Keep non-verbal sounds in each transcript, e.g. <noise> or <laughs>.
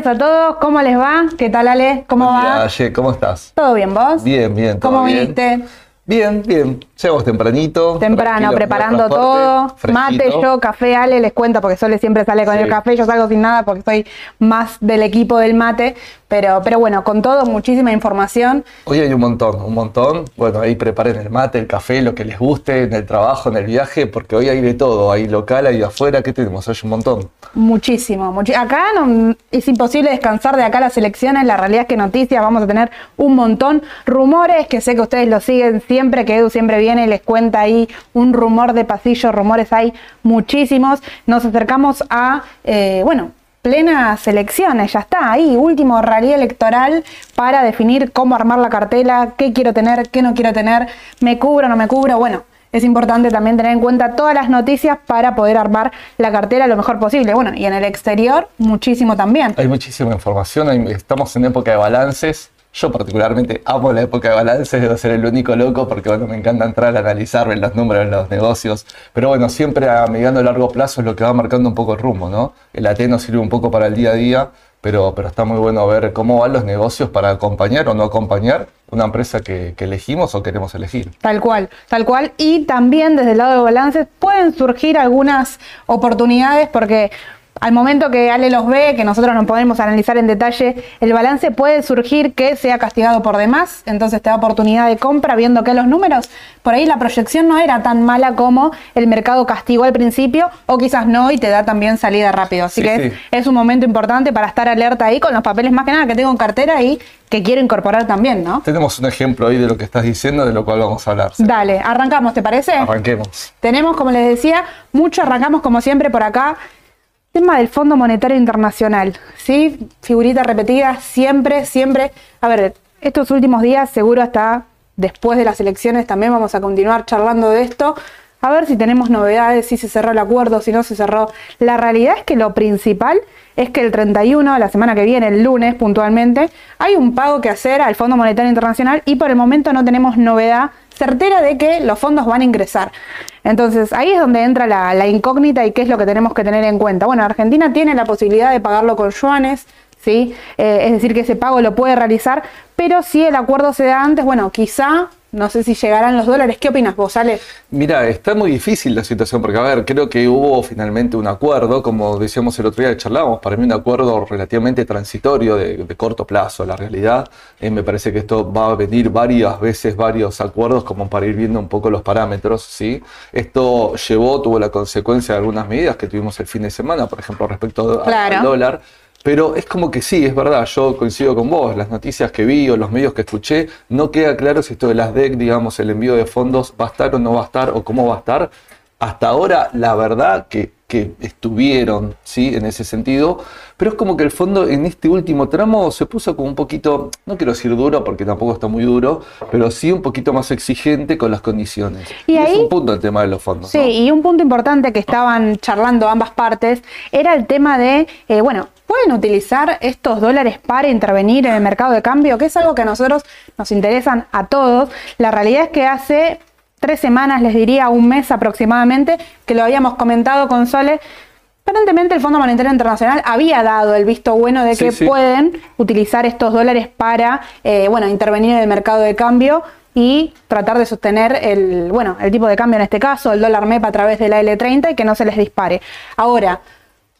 Días a todos, ¿cómo les va? ¿Qué tal Ale? ¿Cómo Buen va? día, Aye, ¿cómo estás? ¿Todo bien vos? Bien, bien. todo ¿Cómo bien. viniste? Bien, bien. Llegamos tempranito. Temprano, preparando todo. Mate, yo, café, Ale, les cuento porque Sole siempre sale con Sí. el café, yo salgo sin nada porque soy más del equipo del mate. Pero, pero bueno, con todo, muchísima información. Hoy hay un montón, un montón. Bueno, ahí preparen el mate, el café, lo que les guste, en el trabajo, en el viaje, porque hoy hay de todo. Hay local, hay afuera. ¿Qué tenemos? Hay un montón. Muchísimo, muchi- acá no- es imposible descansar de acá las elecciones, la realidad es que noticias vamos a tener un montón, rumores que sé que ustedes lo siguen siempre, que Edu siempre viene y les cuenta ahí un rumor de pasillo, rumores hay muchísimos, nos acercamos a, eh, bueno, plenas elecciones, ya está, ahí, último rally electoral para definir cómo armar la cartela, qué quiero tener, qué no quiero tener, me cubro, no me cubro, bueno, es importante también tener en cuenta todas las noticias para poder armar la cartera lo mejor posible. Bueno, y en el exterior, muchísimo también. Hay muchísima información. estamos en época de balances. Yo particularmente amo la época de balances, debo ser el único loco porque bueno, me encanta entrar a analizar los números los negocios. Pero bueno, siempre a mediano y largo plazo es lo que va marcando un poco el rumbo, ¿no? El AT nos sirve un poco para el día a día, pero, pero está muy bueno ver cómo van los negocios para acompañar o no acompañar una empresa que elegimos o queremos elegir. Tal cual, tal cual. Y también desde el lado de balances pueden surgir algunas oportunidades porque al momento que Ale los ve, que nosotros no podemos analizar en detalle, el balance puede surgir que sea castigado por demás, entonces te da oportunidad de compra viendo que los números, por ahí la proyección no era tan mala como el mercado castigó al principio o quizás no y te da también salida rápido. Así Sí, que sí. es, es un momento importante para estar alerta ahí con los papeles más que nada que tengo en cartera y que quiero incorporar también, ¿no? Tenemos un ejemplo ahí de lo que estás diciendo, de lo cual vamos a hablar. Dale, arrancamos, ¿te parece? Arranquemos. Tenemos, como les decía, mucho, arrancamos como siempre por acá. Tema del Fondo Monetario Internacional, ¿sí? Figurita repetida, siempre, siempre. A ver, estos últimos días, seguro hasta después de las elecciones, también vamos a continuar charlando de esto. A ver si tenemos novedades, si se cerró el acuerdo, si no se cerró. La realidad es que lo principal es que el 31, la semana que viene, el lunes puntualmente, hay un pago que hacer al Fondo Monetario Internacional y por el momento no tenemos novedad certera de que los fondos van a ingresar. Entonces ahí es donde entra la, incógnita y qué es lo que tenemos que tener en cuenta. Bueno, Argentina tiene la posibilidad de pagarlo con yuanes, ¿sí? Eh, es decir, que ese pago lo puede realizar, pero si el acuerdo se da antes, bueno, quizá, no sé si llegarán los dólares. ¿Qué opinas vos, Ale? Mira, está muy difícil la situación porque, a ver, creo que hubo finalmente un acuerdo, como decíamos el otro día que charlábamos, para mí un acuerdo relativamente transitorio de, de corto plazo. La realidad, eh, me parece que esto va a venir varias veces, varios acuerdos, como para ir viendo un poco los parámetros, ¿sí? Esto llevó, tuvo la consecuencia de algunas medidas que tuvimos el fin de semana, por ejemplo, respecto Claro. al dólar. Pero es como que sí, es verdad, yo coincido con vos, las noticias que vi o los medios que escuché, no queda claro si esto de las DEC, digamos, el envío de fondos va a estar o no va a estar o cómo va a estar. Hasta ahora, la verdad que, que estuvieron, ¿sí? En ese sentido, pero es como que el fondo en este último tramo se puso como un poquito, no quiero decir duro porque tampoco está muy duro, pero sí un poquito más exigente con las condiciones. Y es ahí- un punto el tema de los fondos. Sí, ¿no? y un punto importante que estaban charlando ambas partes era el tema de, eh, bueno, ¿pueden utilizar estos dólares para intervenir en el mercado de cambio? Que es algo que a nosotros nos interesan a todos. La realidad es que hace tres semanas, les diría un mes aproximadamente, que lo habíamos comentado con Sole. Aparentemente el Fondo Monetario Internacional había dado el visto bueno de que sí. pueden utilizar estos dólares para, eh, bueno, intervenir en el mercado de cambio y tratar de sostener el, bueno, el tipo de cambio en este caso, el dólar MEP a través de la L30 y que no se les dispare. Ahora,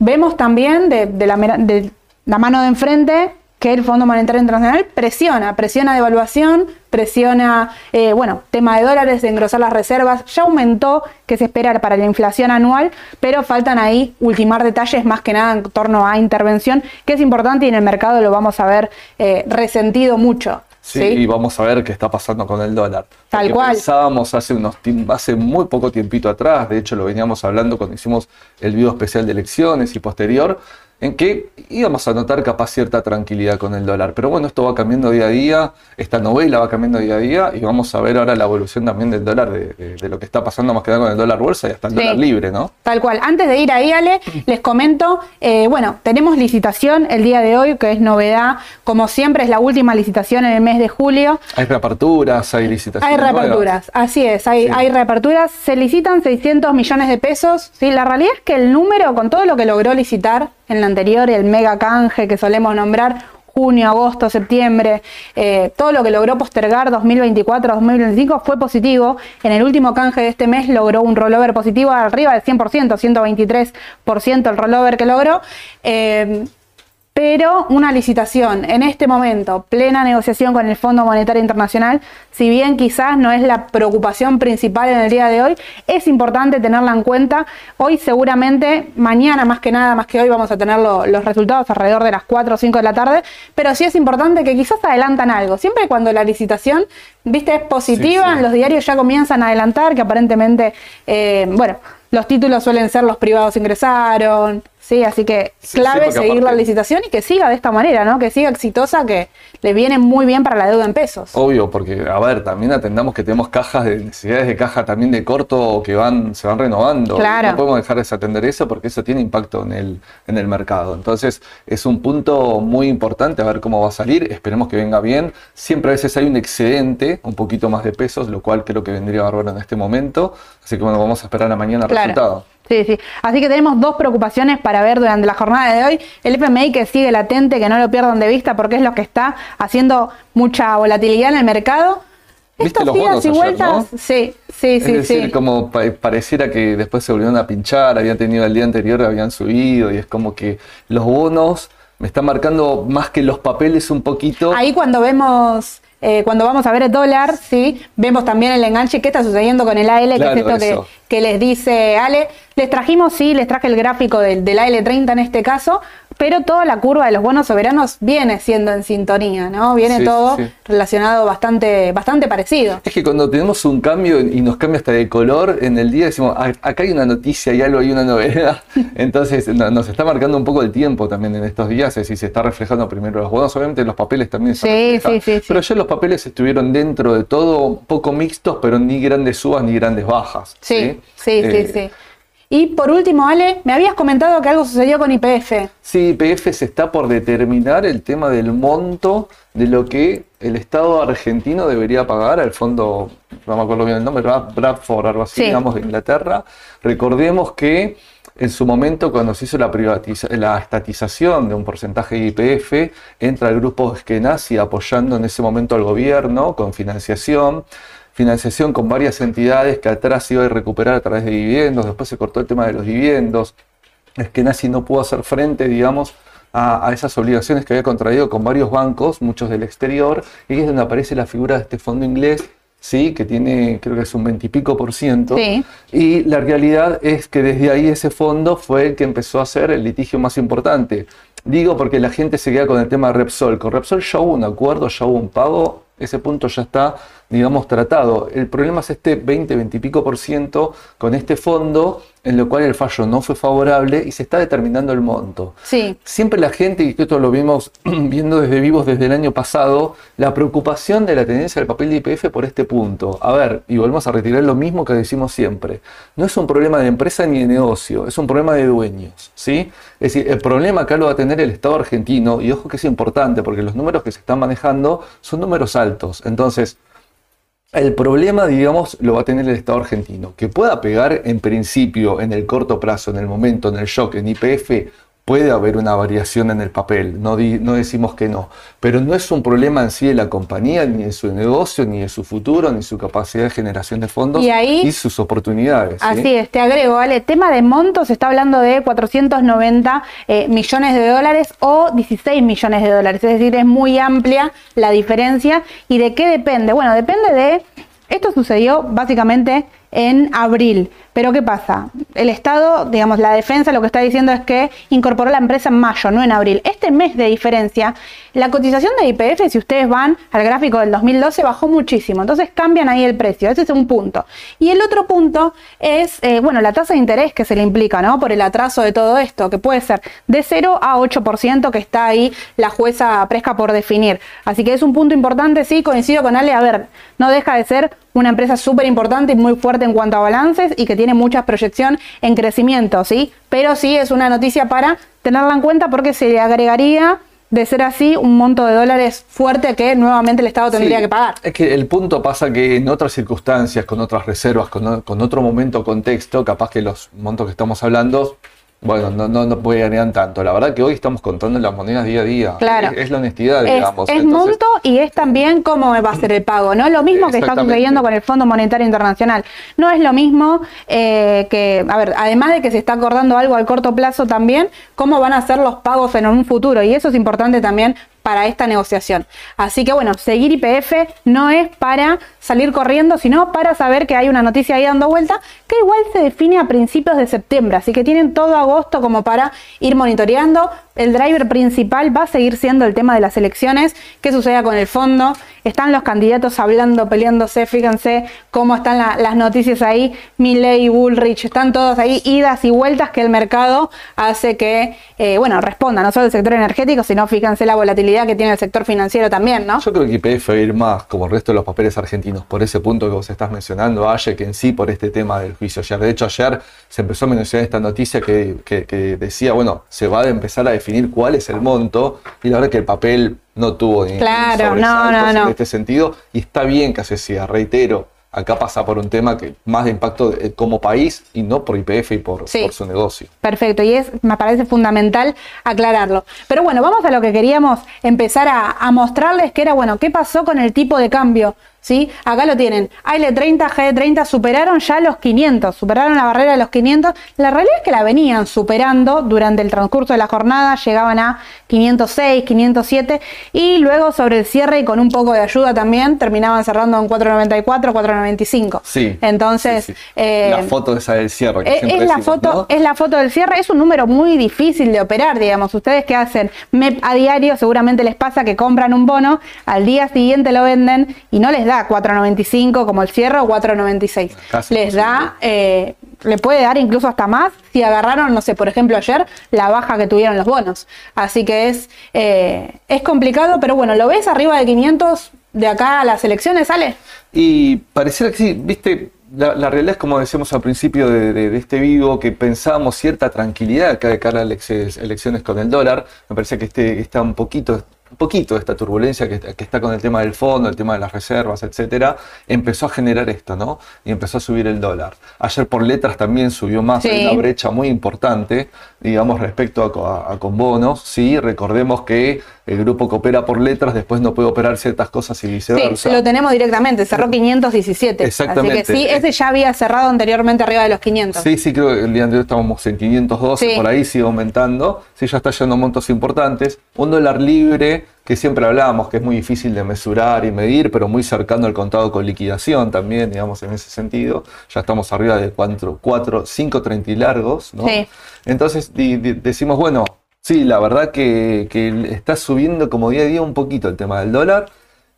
vemos también de, de la, de la mano de enfrente que el Fondo Monetario Internacional presiona, presiona devaluación, presiona, eh, bueno, tema de dólares, de engrosar las reservas, ya aumentó que se espera para la inflación anual, pero faltan ahí ultimar detalles más que nada en torno a intervención, que es importante y en el mercado lo vamos a ver eh, resentido mucho. Sí, ¿sí? y vamos a ver qué está pasando con el dólar. Tal Porque cual. Pensábamos hace, unos, hace muy poco tiempito atrás, de hecho lo veníamos hablando cuando hicimos el video especial de elecciones y posterior, en que íbamos a notar capaz cierta tranquilidad con el dólar. Pero bueno, esto va cambiando día a día, esta novela va cambiando día a día y vamos a ver ahora la evolución también del dólar, de, de- de lo que está pasando más que nada con el dólar bolsa y hasta el Sí. dólar libre, ¿no? Tal cual. Antes de ir ahí, Ale, les comento, eh, bueno, tenemos licitación el día de hoy, que es novedad. Como siempre, es la última licitación en el mes de julio. Hay reaperturas, hay licitaciones. Hay nuevas. reaperturas, así es, hay, Sí. hay reaperturas. Se licitan 600 millones de pesos. ¿sí? La realidad es que el número, con todo lo que logró licitar en la anterior, el mega canje que solemos nombrar, junio, agosto, septiembre, eh, todo lo que logró postergar 2024-2025 fue positivo. En el último canje de este mes logró un rollover positivo arriba del 100%, 123% el rollover que logró. Eh, pero una licitación en este momento, plena negociación con el Fondo Monetario Internacional, si bien quizás no es la preocupación principal en el día de hoy, es importante tenerla en cuenta. Hoy seguramente, mañana más que nada, más que hoy, vamos a tener los resultados alrededor de las 4 o 5 de la tarde, pero sí es importante que quizás adelantan algo. Siempre cuando la licitación, viste, es positiva, los diarios ya comienzan a adelantar que aparentemente, eh, bueno, los títulos suelen ser los privados ingresaron, Sí, así que clave seguir la licitación y que siga de esta manera, ¿no? Que siga exitosa, que le viene muy bien para la deuda en pesos. Obvio, porque, a ver, también atendamos que tenemos cajas de necesidades de caja también de corto que van, se van renovando. Claro. No podemos dejar de desatender eso porque eso tiene impacto en el, en el mercado. Entonces, es un punto muy importante a ver cómo va a salir. Esperemos que venga bien. Siempre a veces hay un excedente, un poquito más de pesos, lo cual creo que vendría bárbaro en este momento. Así que bueno, vamos a esperar a mañana el resultado. Sí, sí. Así que tenemos dos preocupaciones para ver durante la jornada de hoy. El FMI que sigue latente, que no lo pierdan de vista porque es lo que está haciendo mucha volatilidad en el mercado. ¿Viste los bonos y vueltas, sí, sí, es sí. decir, como pareciera que después se volvieron a pinchar, habían tenido el día anterior, habían subido, y es como que los bonos me están marcando más que los papeles un poquito. Ahí cuando vemos eh, cuando vamos a ver el dólar, sí, vemos también el enganche. ¿Qué está sucediendo con el AL? que es esto que, les dice Ale. Les trajimos, sí, les traje el gráfico del, del AL30 en este caso, pero toda la curva de los bonos soberanos viene siendo en sintonía, ¿no? Viene todo relacionado bastante, bastante parecido. Es que cuando tenemos un cambio y nos cambia hasta de color, en el día decimos, ah, acá hay una noticia, hay algo, hay una novedad. <laughs> Entonces nos está marcando un poco el tiempo también en estos días, es decir, se está reflejando primero los bonos, obviamente los papeles también se sí, sí, Pero ya los papeles estuvieron dentro de todo poco mixtos, pero ni grandes subas ni grandes bajas. Sí, sí, sí, sí. Eh, y por último, Ale, me habías comentado que algo sucedió con IPF. Sí, IPF se está por determinar el tema del monto de lo que el Estado argentino debería pagar al fondo, no me acuerdo bien el nombre, Bradford, algo así, digamos, de Inglaterra. Recordemos que en su momento, cuando se hizo la, la estatización de un porcentaje de IPF, entra el grupo Eskenazi apoyando en ese momento al gobierno con financiación financiación con varias entidades que atrás se iba a recuperar a través de dividendos, después se cortó el tema de los dividendos, es que Nasi no pudo hacer frente, digamos, a, esas obligaciones que había contraído con varios bancos, muchos del exterior, y es donde aparece la figura de este fondo inglés, sí, que tiene, creo que es un veintipico por ciento, y la realidad es que desde ahí ese fondo fue el que empezó a hacer el litigio más importante. Digo porque la gente se queda con el tema de Repsol. Con Repsol ya hubo un acuerdo, ya hubo un pago, ese punto ya está, digamos, tratado. El problema es este 20, 20 y pico por ciento con este fondo, en lo cual el fallo no fue favorable y se está determinando el monto. Sí. Siempre la gente, y esto lo vimos <clears throat> viendo desde vivos desde el año pasado, la preocupación de la tendencia del papel de IPF por este punto. A ver, y volvemos a retirar lo mismo que decimos siempre. No es un problema de empresa ni de negocio, es un problema de dueños. ¿sí? Es decir, el problema acá lo va a tener el Estado argentino, y ojo que es importante, porque los números que se están manejando son números altos. Entonces, el problema, digamos, lo va a tener el Estado argentino, que pueda pegar en principio, en el corto plazo, en el momento, en el shock, en IPF, puede haber una variación en el papel, no, no, decimos que no, pero no es un problema en sí de la compañía, ni de su negocio, ni de su futuro, ni su capacidad de generación de fondos y, sus oportunidades. Así es, te agrego, ¿vale? Tema de montos, se está hablando de 490 eh, millones de dólares o 16 millones de dólares, es decir, es muy amplia la diferencia. ¿Y de qué depende? Bueno, depende de... Esto sucedió básicamente en abril. Pero ¿qué pasa? El Estado, digamos, la defensa lo que está diciendo es que incorporó la empresa en mayo, no en abril. Este mes de diferencia, la cotización de IPF, si ustedes van al gráfico del 2012, bajó muchísimo. Entonces cambian ahí el precio. Ese es un punto. Y el otro punto es, eh, bueno, la tasa de interés que se le implica, ¿no? Por el atraso de todo esto, que puede ser de 0 a 8% que está ahí la jueza fresca por definir. Así que es un punto importante, sí, coincido con Ale. A ver, no deja de ser una empresa súper importante y muy fuerte en cuanto a balances y que tiene mucha proyección en crecimiento, ¿sí? Pero sí es una noticia para tenerla en cuenta porque se le agregaría de ser así, un monto de dólares fuerte que nuevamente el Estado tendría que pagar. Es que el punto pasa que en otras circunstancias, con otras reservas, con, con otro momento, contexto, capaz que los montos que estamos hablando Bueno, no, no, no podrían tanto. La verdad que hoy estamos contando las monedas día a día. Claro. Es, es la honestidad, Es, digamos. es Entonces, monto y es también cómo va a ser el pago, ¿no? Lo mismo que está sucediendo con el Fondo Monetario Internacional. No es lo mismo eh, que, a ver, además de que se está acordando algo al corto plazo también, cómo van a ser los pagos en un futuro. Y eso es importante también para esta negociación. Así que bueno, seguir IPF no es para salir corriendo, sino para saber que hay una noticia ahí dando vuelta, que igual se define a principios de septiembre, así que tienen todo agosto como para ir monitoreando. El driver principal va a seguir siendo el tema de las elecciones, qué suceda con el fondo, están los candidatos hablando, peleándose, fíjense cómo están la- las noticias ahí, Milley, Bullrich, están todos ahí, idas y vueltas que el mercado hace que, eh, bueno, responda no solo el sector energético, sino fíjense la volatilidad que tiene el sector financiero también, ¿no? Yo creo que IPF va a ir más como el resto de los papeles argentinos, por ese punto que vos estás mencionando, Aye, que en sí por este tema del juicio ayer. De hecho, ayer se empezó a mencionar esta noticia que, que- que decía, bueno, se va a empezar a definir cuál es el monto, y la verdad que el papel no tuvo ni, Claro, no, no, no. en este sentido, y está bien que así sea, reitero. Acá pasa por un tema que más de impacto de- como país y no por IPF y por, Sí. por su negocio. Perfecto, y es, me parece fundamental aclararlo. Pero bueno, vamos a lo que queríamos empezar a, a mostrarles, que era, bueno, ¿qué pasó con el tipo de cambio? ¿Sí? Acá lo tienen. AL30, GD30 superaron ya los 500, superaron la barrera de los 500. La realidad es que la venían superando durante el transcurso de la jornada, llegaban a 506, 507 y luego sobre el cierre y con un poco de ayuda también terminaban cerrando en 494, 495. Sí. Entonces, sí, sí. eh, la foto esa del cierre. que es, siempre es la decimos, foto, ¿no? es la foto del cierre, es un número muy difícil de operar, digamos. Ustedes que hacen MEP a diario, seguramente les pasa que compran un bono, al día siguiente lo venden y no les da 4.95 como el cierre o 4.96. Casi Les da, eh, le puede dar incluso hasta más si agarraron, no sé, por ejemplo ayer, la baja que tuvieron los bonos. Así que es, eh, es complicado, pero bueno, ¿lo ves arriba de 500 de acá a las elecciones, sale? Y pareciera que sí, viste, la, la realidad es como decíamos al principio de, de- de este vivo, que pensábamos cierta tranquilidad acá de cara a las elecciones con el dólar. Me parece que este, está un poquito, un poquito esta turbulencia que, que está con el tema del fondo, el tema de las reservas, etcétera, empezó a generar esto, ¿no? Y empezó a subir el dólar. Ayer por letras también subió más, hay Sí. una brecha muy importante, digamos, respecto a, co- a- a con bonos. Sí, recordemos que el grupo que opera por letras después no puede operar ciertas cosas y viceversa. Sí, lo tenemos directamente, cerró 517. Exactamente. Así que sí, ese ya había cerrado anteriormente arriba de los 500. Sí, sí, creo que el día anterior estábamos en 512, Sí. por ahí sigue aumentando. Sí, ya está yendo montos importantes. Un dólar libre, que siempre hablábamos que es muy difícil de mesurar y medir, pero muy cercano al contado con liquidación también, digamos, en ese sentido. Ya estamos arriba de 4, 4 5, 30 y largos, ¿no? Sí. Entonces decimos, bueno, sí, la verdad que, está subiendo como día a día un poquito el tema del dólar.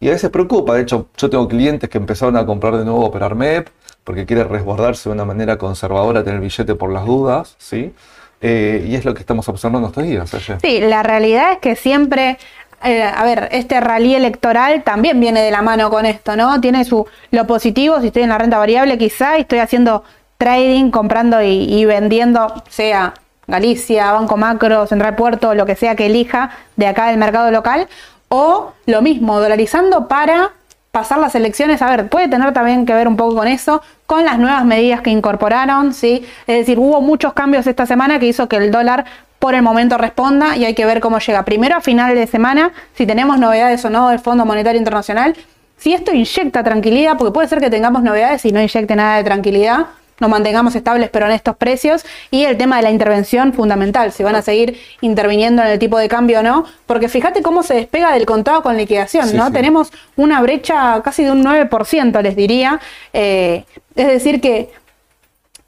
Y a veces preocupa, de hecho yo tengo clientes que empezaron a comprar de nuevo operar MEP porque quieren resguardarse de una manera conservadora, tener billete por las dudas, ¿sí? Eh, y es lo que estamos observando estos días. Ayer. Sí, la realidad es que siempre, eh, a ver, este rally electoral también viene de la mano con esto, ¿no? Tiene su lo positivo, si estoy en la renta variable quizá y estoy haciendo trading, comprando y, vendiendo, sea Galicia, Banco Macro, Central Puerto, lo que sea que elija de acá del mercado local, o lo mismo, dolarizando para pasar las elecciones, a ver, puede tener también que ver un poco con eso, con las nuevas medidas que incorporaron, ¿sí? Es decir, hubo muchos cambios esta semana que hizo que el dólar por el momento responda y hay que ver cómo llega. Primero a final de semana, si tenemos novedades o no del Fondo Monetario Internacional, si esto inyecta tranquilidad, porque puede ser que tengamos novedades y no inyecte nada de tranquilidad, nos mantengamos estables pero en estos precios y el tema de la intervención fundamental, si van a seguir interviniendo en el tipo de cambio o no, porque fíjate cómo se despega del contado con liquidación, Sí, ¿no? sí. Tenemos una brecha casi de un 9%, les diría, Eh, es decir que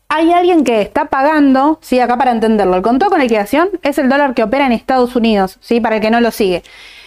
hay alguien que está pagando, sí, acá para entenderlo, el contado con liquidación es el dólar que opera en Estados Unidos, sí, para el que no lo sigue.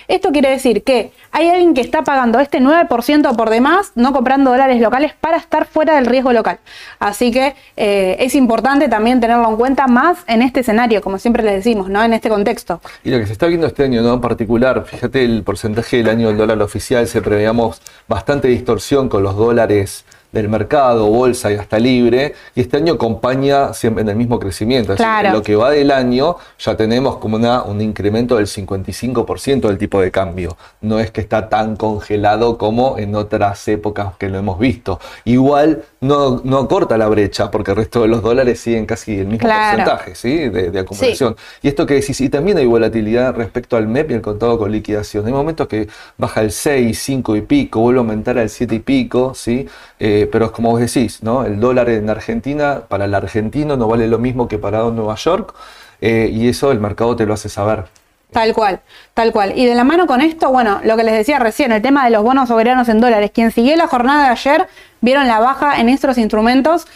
Esto quiere decir que hay alguien que está pagando este 9% por demás, no comprando dólares locales para estar fuera del riesgo local. Así que eh, es importante también tenerlo en cuenta más en este escenario, como siempre les decimos, ¿no? En este contexto. Y lo que se está viendo este año. En particular, fíjate el porcentaje del año del dólar oficial, se preveíamos bastante distorsión con los dólares del mercado, bolsa y hasta libre, y este año acompaña siempre en el mismo crecimiento. Es decir, en lo que va del año ya tenemos como una, un incremento del 55% del tipo de cambio. No es que está tan congelado como en otras épocas que lo hemos visto. Igual no, no corta la brecha porque el resto de los dólares siguen casi el mismo porcentaje ¿sí? de, acumulación. Y esto que decís, y también hay volatilidad respecto al MEP y el contado con liquidación. Hay momentos que baja el 6, 5 y pico, vuelve a aumentar al 7 y pico, ¿sí? Eh, pero es como vos decís, ¿no? El dólar en Argentina, para el argentino no vale lo mismo que para Nueva York, eh, y eso el mercado te lo hace saber. Tal cual, tal cual. Y de la mano con esto, bueno, lo que les decía recién, el tema de los bonos soberanos en dólares. Quien siguió la jornada de ayer, vieron la baja en estos instrumentos.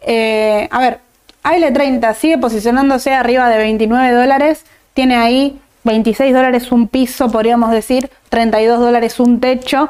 Eh, a ver, AL30 sigue posicionándose arriba de 29 dólares, tiene ahí 26 dólares un piso, podríamos decir, 32 dólares un techo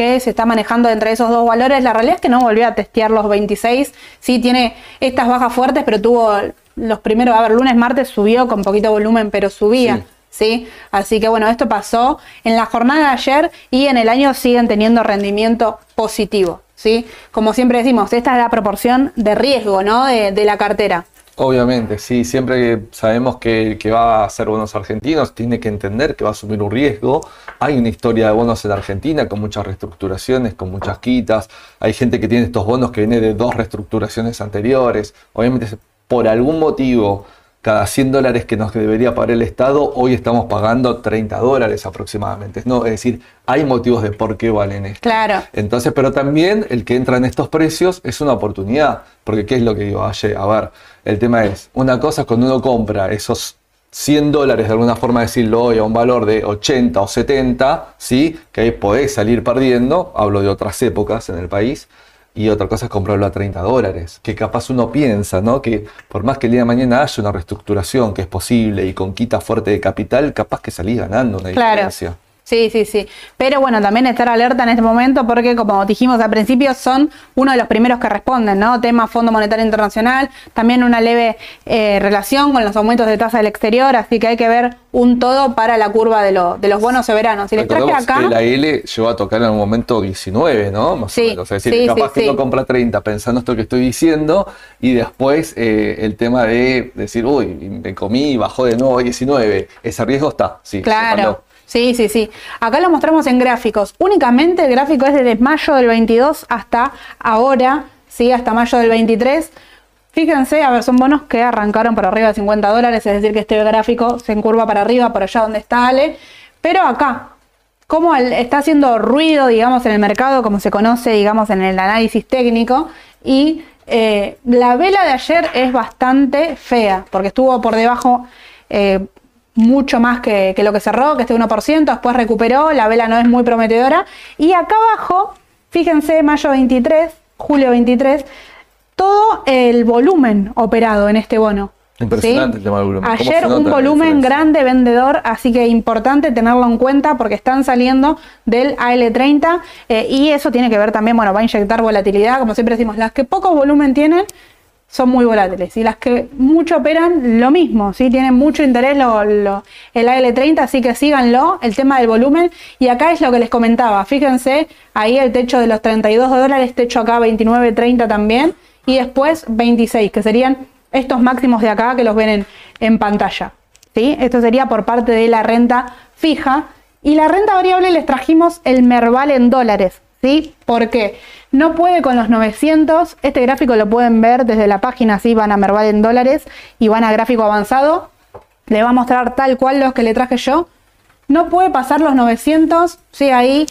que se está manejando entre esos dos valores. La realidad es que no volvió a testear los 26, sí tiene estas bajas fuertes, pero tuvo los primeros, a ver, lunes, martes subió con poquito volumen, pero subía. Sí. Así que bueno, esto pasó en la jornada de ayer y en el año siguen teniendo rendimiento positivo. ¿sí? Como siempre decimos, esta es la proporción de riesgo ¿no? de, la cartera. Obviamente, sí, siempre sabemos que, que va a ser bonos argentinos, tiene que entender que va a asumir un riesgo. Hay una historia de bonos en Argentina con muchas reestructuraciones, con muchas quitas. Hay gente que tiene estos bonos que viene de dos reestructuraciones anteriores. Obviamente, por algún motivo cada 100 dólares que nos debería pagar el Estado, hoy estamos pagando 30 dólares aproximadamente. ¿no? Es decir, hay motivos de por qué valen esto. Claro. Entonces, pero también el que entra en estos precios es una oportunidad, porque ¿qué es lo que digo? Ayer, a ver, el tema es, una cosa es cuando uno compra esos 100 dólares, de alguna forma decirlo hoy, a un valor de 80 o 70, ¿sí? que ahí podés salir perdiendo, hablo de otras épocas en el país, y otra cosa es comprarlo a 30 dólares, que capaz uno piensa, ¿no? Que por más que el día de mañana haya una reestructuración que es posible y con quita fuerte de capital, capaz que salís ganando una diferencia. Sí, sí, sí. Pero bueno, también estar alerta en este momento porque, como dijimos al principio, son uno de los primeros que responden, ¿no? Tema Fondo Monetario Internacional, también una leve eh, relación con los aumentos de tasa del exterior, así que hay que ver un todo para la curva de, de los bonos soberanos. Y les traje acá. Que la L llegó a tocar en un momento 19, ¿no? Más sí, o menos. Es decir, capaz que uno compra 30 pensando esto que estoy diciendo y después eh, el tema de decir, uy, me comí y bajó de nuevo a 19. Ese riesgo está, sí. Claro. Sí, sí, sí. Acá lo mostramos en gráficos. Únicamente el gráfico es desde mayo del 22 hasta ahora, ¿sí? hasta mayo del 23. Fíjense, a ver, son bonos que arrancaron por arriba de 50 dólares, es decir, que este gráfico se encurva para arriba, por allá donde está Ale. Pero acá, como está haciendo ruido, digamos, en el mercado, como se conoce, digamos, en el análisis técnico, y eh, la vela de ayer es bastante fea, porque estuvo por debajo eh, mucho más que, lo que cerró, que este 1%, después recuperó, la vela no es muy prometedora. Y acá abajo, fíjense, mayo 23, julio 23, todo el volumen operado en este bono. Impresionante el tema del volumen. Ayer un volumen grande vendedor, así que importante tenerlo en cuenta porque están saliendo del AL30 eh, y eso tiene que ver también, bueno, va a inyectar volatilidad, como siempre decimos, las que poco volumen tienen son muy volátiles. Y las que mucho operan, lo mismo, ¿sí? tienen mucho interés lo, el AL30, así que síganlo, el tema del volumen. Y acá es lo que les comentaba, fíjense, ahí el techo de los 32 dólares, techo acá 29, 30 también, y después 26, que serían estos máximos de acá que los ven en, en pantalla. ¿sí? Esto sería por parte de la renta fija. Y la renta variable les trajimos el Merval en dólares. ¿Sí? Porque no puede con los 900. Este gráfico lo pueden ver desde la página, si van a Merval en dólares y van a gráfico avanzado. Le va a mostrar tal cual los que le traje yo. No puede pasar los 900. Sí, ahí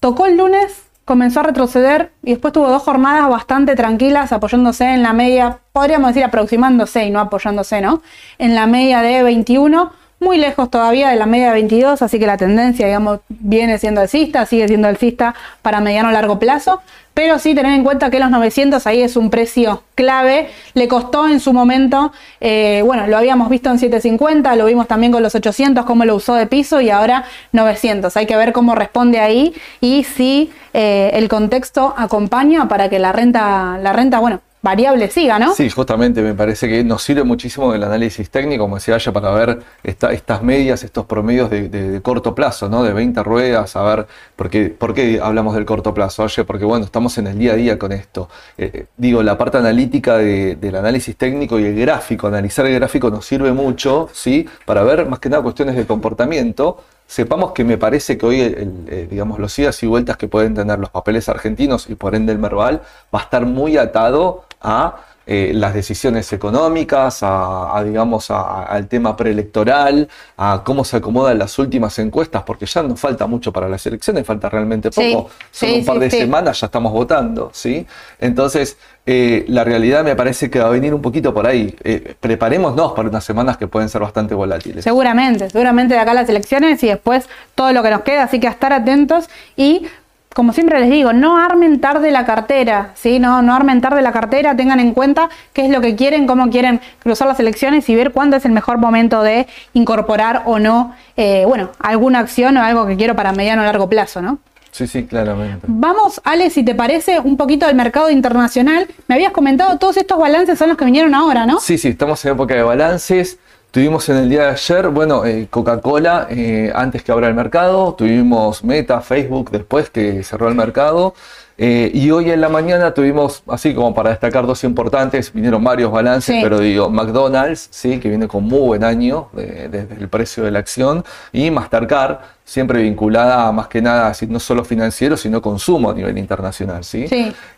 tocó el lunes, comenzó a retroceder y después tuvo dos jornadas bastante tranquilas apoyándose en la media, podríamos decir aproximándose y no apoyándose, ¿no? En la media de 21 muy lejos todavía de la media de 22, así que la tendencia, digamos, viene siendo alcista, sigue siendo alcista para mediano largo plazo, pero sí tener en cuenta que los 900 ahí es un precio clave, le costó en su momento, eh, bueno, lo habíamos visto en 750, lo vimos también con los 800, cómo lo usó de piso y ahora 900, hay que ver cómo responde ahí y si eh, el contexto acompaña para que la renta, la renta, bueno, variable siga, ¿no? Sí, justamente me parece que nos sirve muchísimo el análisis técnico, como decía Aya, para ver estas medias, estos promedios de, corto plazo, ¿no? De 20 ruedas, a ver, porque, ¿por qué hablamos del corto plazo? Oye, porque bueno, estamos en el día a día con esto. Eh, eh, digo, la parte analítica del análisis técnico y el gráfico, analizar el gráfico nos sirve mucho, ¿sí? Para ver más que nada cuestiones de comportamiento, sepamos que me parece que hoy, eh, digamos, los idas y vueltas que pueden tener los papeles argentinos y por ende el Merval va a estar muy atado a eh, las decisiones económicas, a, digamos, al tema preelectoral, a cómo se acomodan las últimas encuestas, porque ya no falta mucho para las elecciones, falta realmente poco, son un par de semanas, ya estamos votando, ¿sí? Entonces, eh, la realidad me parece que va a venir un poquito por ahí. Eh, preparémonos para unas semanas que pueden ser bastante volátiles. Seguramente, seguramente de acá las elecciones y después todo lo que nos queda, así que a estar atentos y como siempre les digo, no armen tarde la cartera, ¿sí? No, no armen tarde la cartera, tengan en cuenta qué es lo que quieren, cómo quieren cruzar las elecciones y ver cuándo es el mejor momento de incorporar o no, eh, bueno, alguna acción o algo que quiero para mediano o largo plazo, ¿no? Sí, sí, claramente. Vamos, Ale, si te parece, un poquito del mercado internacional. Me habías comentado, todos estos balances son los que vinieron ahora, ¿no? Sí, sí, estamos en época de balances. Tuvimos en el día de ayer, bueno, eh, Coca-Cola eh, antes que abra el mercado, tuvimos Meta, Facebook después que cerró el mercado. Eh, y hoy en la mañana tuvimos, así como para destacar dos importantes, vinieron varios balances, pero digo, McDonald's, sí, que viene con muy buen año desde el precio de la acción, y Mastercard, siempre vinculada a más que nada, no solo financiero, sino consumo a nivel internacional. ¿sí?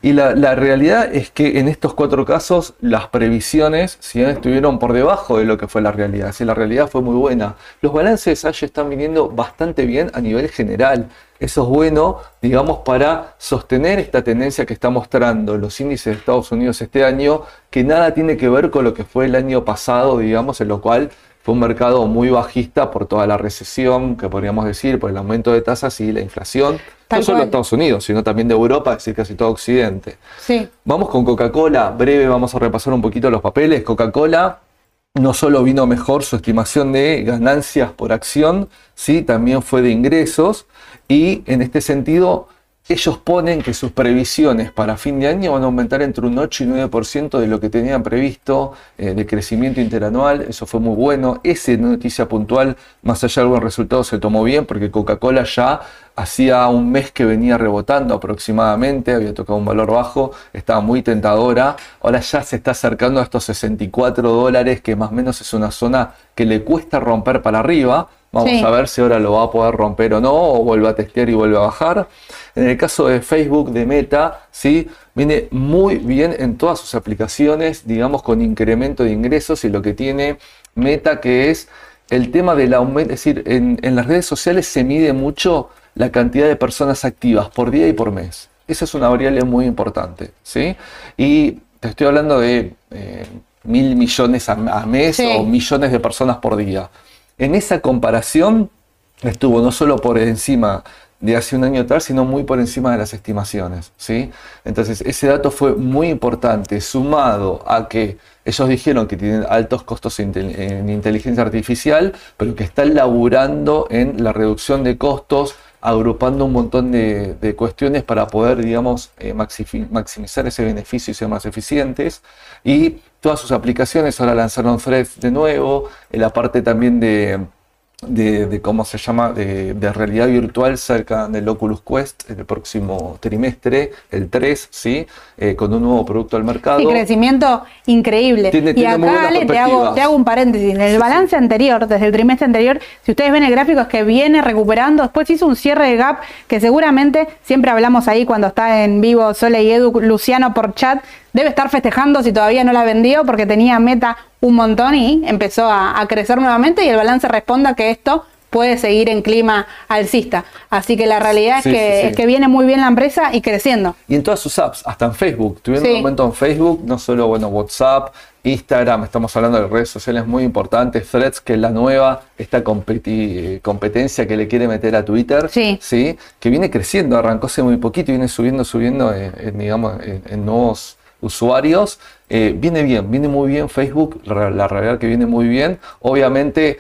Y la, realidad es que en estos cuatro casos las previsiones si estuvieron por debajo de lo que fue la realidad. Si la realidad fue muy buena. Los balances de están viniendo bastante bien a nivel general. Eso es bueno, digamos, para sostener esta tendencia que está mostrando los índices de Estados Unidos este año, que nada tiene que ver con lo que fue el año pasado, digamos, en lo cual fue un mercado muy bajista por toda la recesión, que podríamos decir, por el aumento de tasas y la inflación, no solo de Estados Unidos, sino también de Europa, es decir, casi todo Occidente. Sí. Vamos con Coca-Cola, breve, vamos a repasar un poquito los papeles. Coca-Cola no solo vino mejor su estimación de ganancias por acción, sí, también fue de ingresos y en este sentido ellos ponen que sus previsiones para fin de año van a aumentar entre un 8 y 9% de lo que tenían previsto eh, de crecimiento interanual. Eso fue muy bueno. Esa noticia puntual, más allá de algún resultado, se tomó bien porque Coca-Cola ya hacía un mes que venía rebotando aproximadamente, había tocado un valor bajo, estaba muy tentadora. Ahora ya se está acercando a estos 64 dólares, que más o menos es una zona que le cuesta romper para arriba. Vamos a ver si ahora lo va a poder romper o no, o vuelve a testear y vuelve a bajar. En el caso de Facebook, de Meta, ¿sí? viene muy bien en todas sus aplicaciones, digamos con incremento de ingresos y lo que tiene Meta que es el tema del aumento, es decir, en, las redes sociales se mide mucho la cantidad de personas activas por día y por mes. Esa es una variable muy importante, ¿sí? Y te estoy hablando de eh, mil millones a, mes o millones de personas por día. En esa comparación estuvo no solo por encima de hace un año atrás, sino muy por encima de las estimaciones. ¿sí? Entonces, ese dato fue muy importante, sumado a que ellos dijeron que tienen altos costos en inteligencia artificial, pero que están laburando en la reducción de costos, agrupando un montón de, cuestiones para poder, digamos, eh, maximizar ese beneficio y ser más eficientes. Y todas sus aplicaciones ahora lanzaron Threads de nuevo, en la parte también de de, cómo se llama, de, realidad virtual cerca del Oculus Quest el próximo trimestre, el 3, ¿sí? Eh, con un nuevo producto al mercado. Sí, crecimiento increíble. y acá, te hago, te hago, un paréntesis. En el balance anterior, desde el trimestre anterior, si ustedes ven el gráfico, es que viene recuperando. Después hizo un cierre de gap que seguramente, siempre hablamos ahí cuando está en vivo Sole y Edu, Luciano por chat, debe estar festejando si todavía no la vendió porque tenía meta un montón y empezó a, crecer nuevamente y el balance responda que esto puede seguir en clima alcista. Así que la realidad es, que, es que viene muy bien la empresa y creciendo. Y en todas sus apps, hasta en Facebook. Tuvieron un momento en Facebook, no solo bueno, WhatsApp, Instagram, estamos hablando de redes sociales muy importantes, Threads, que es la nueva, esta competencia que le quiere meter a Twitter, sí. que viene creciendo, arrancó hace muy poquito y viene subiendo, subiendo, digamos, en nuevos usuarios, eh, viene bien, viene muy bien Facebook, la, realidad que viene muy bien. Obviamente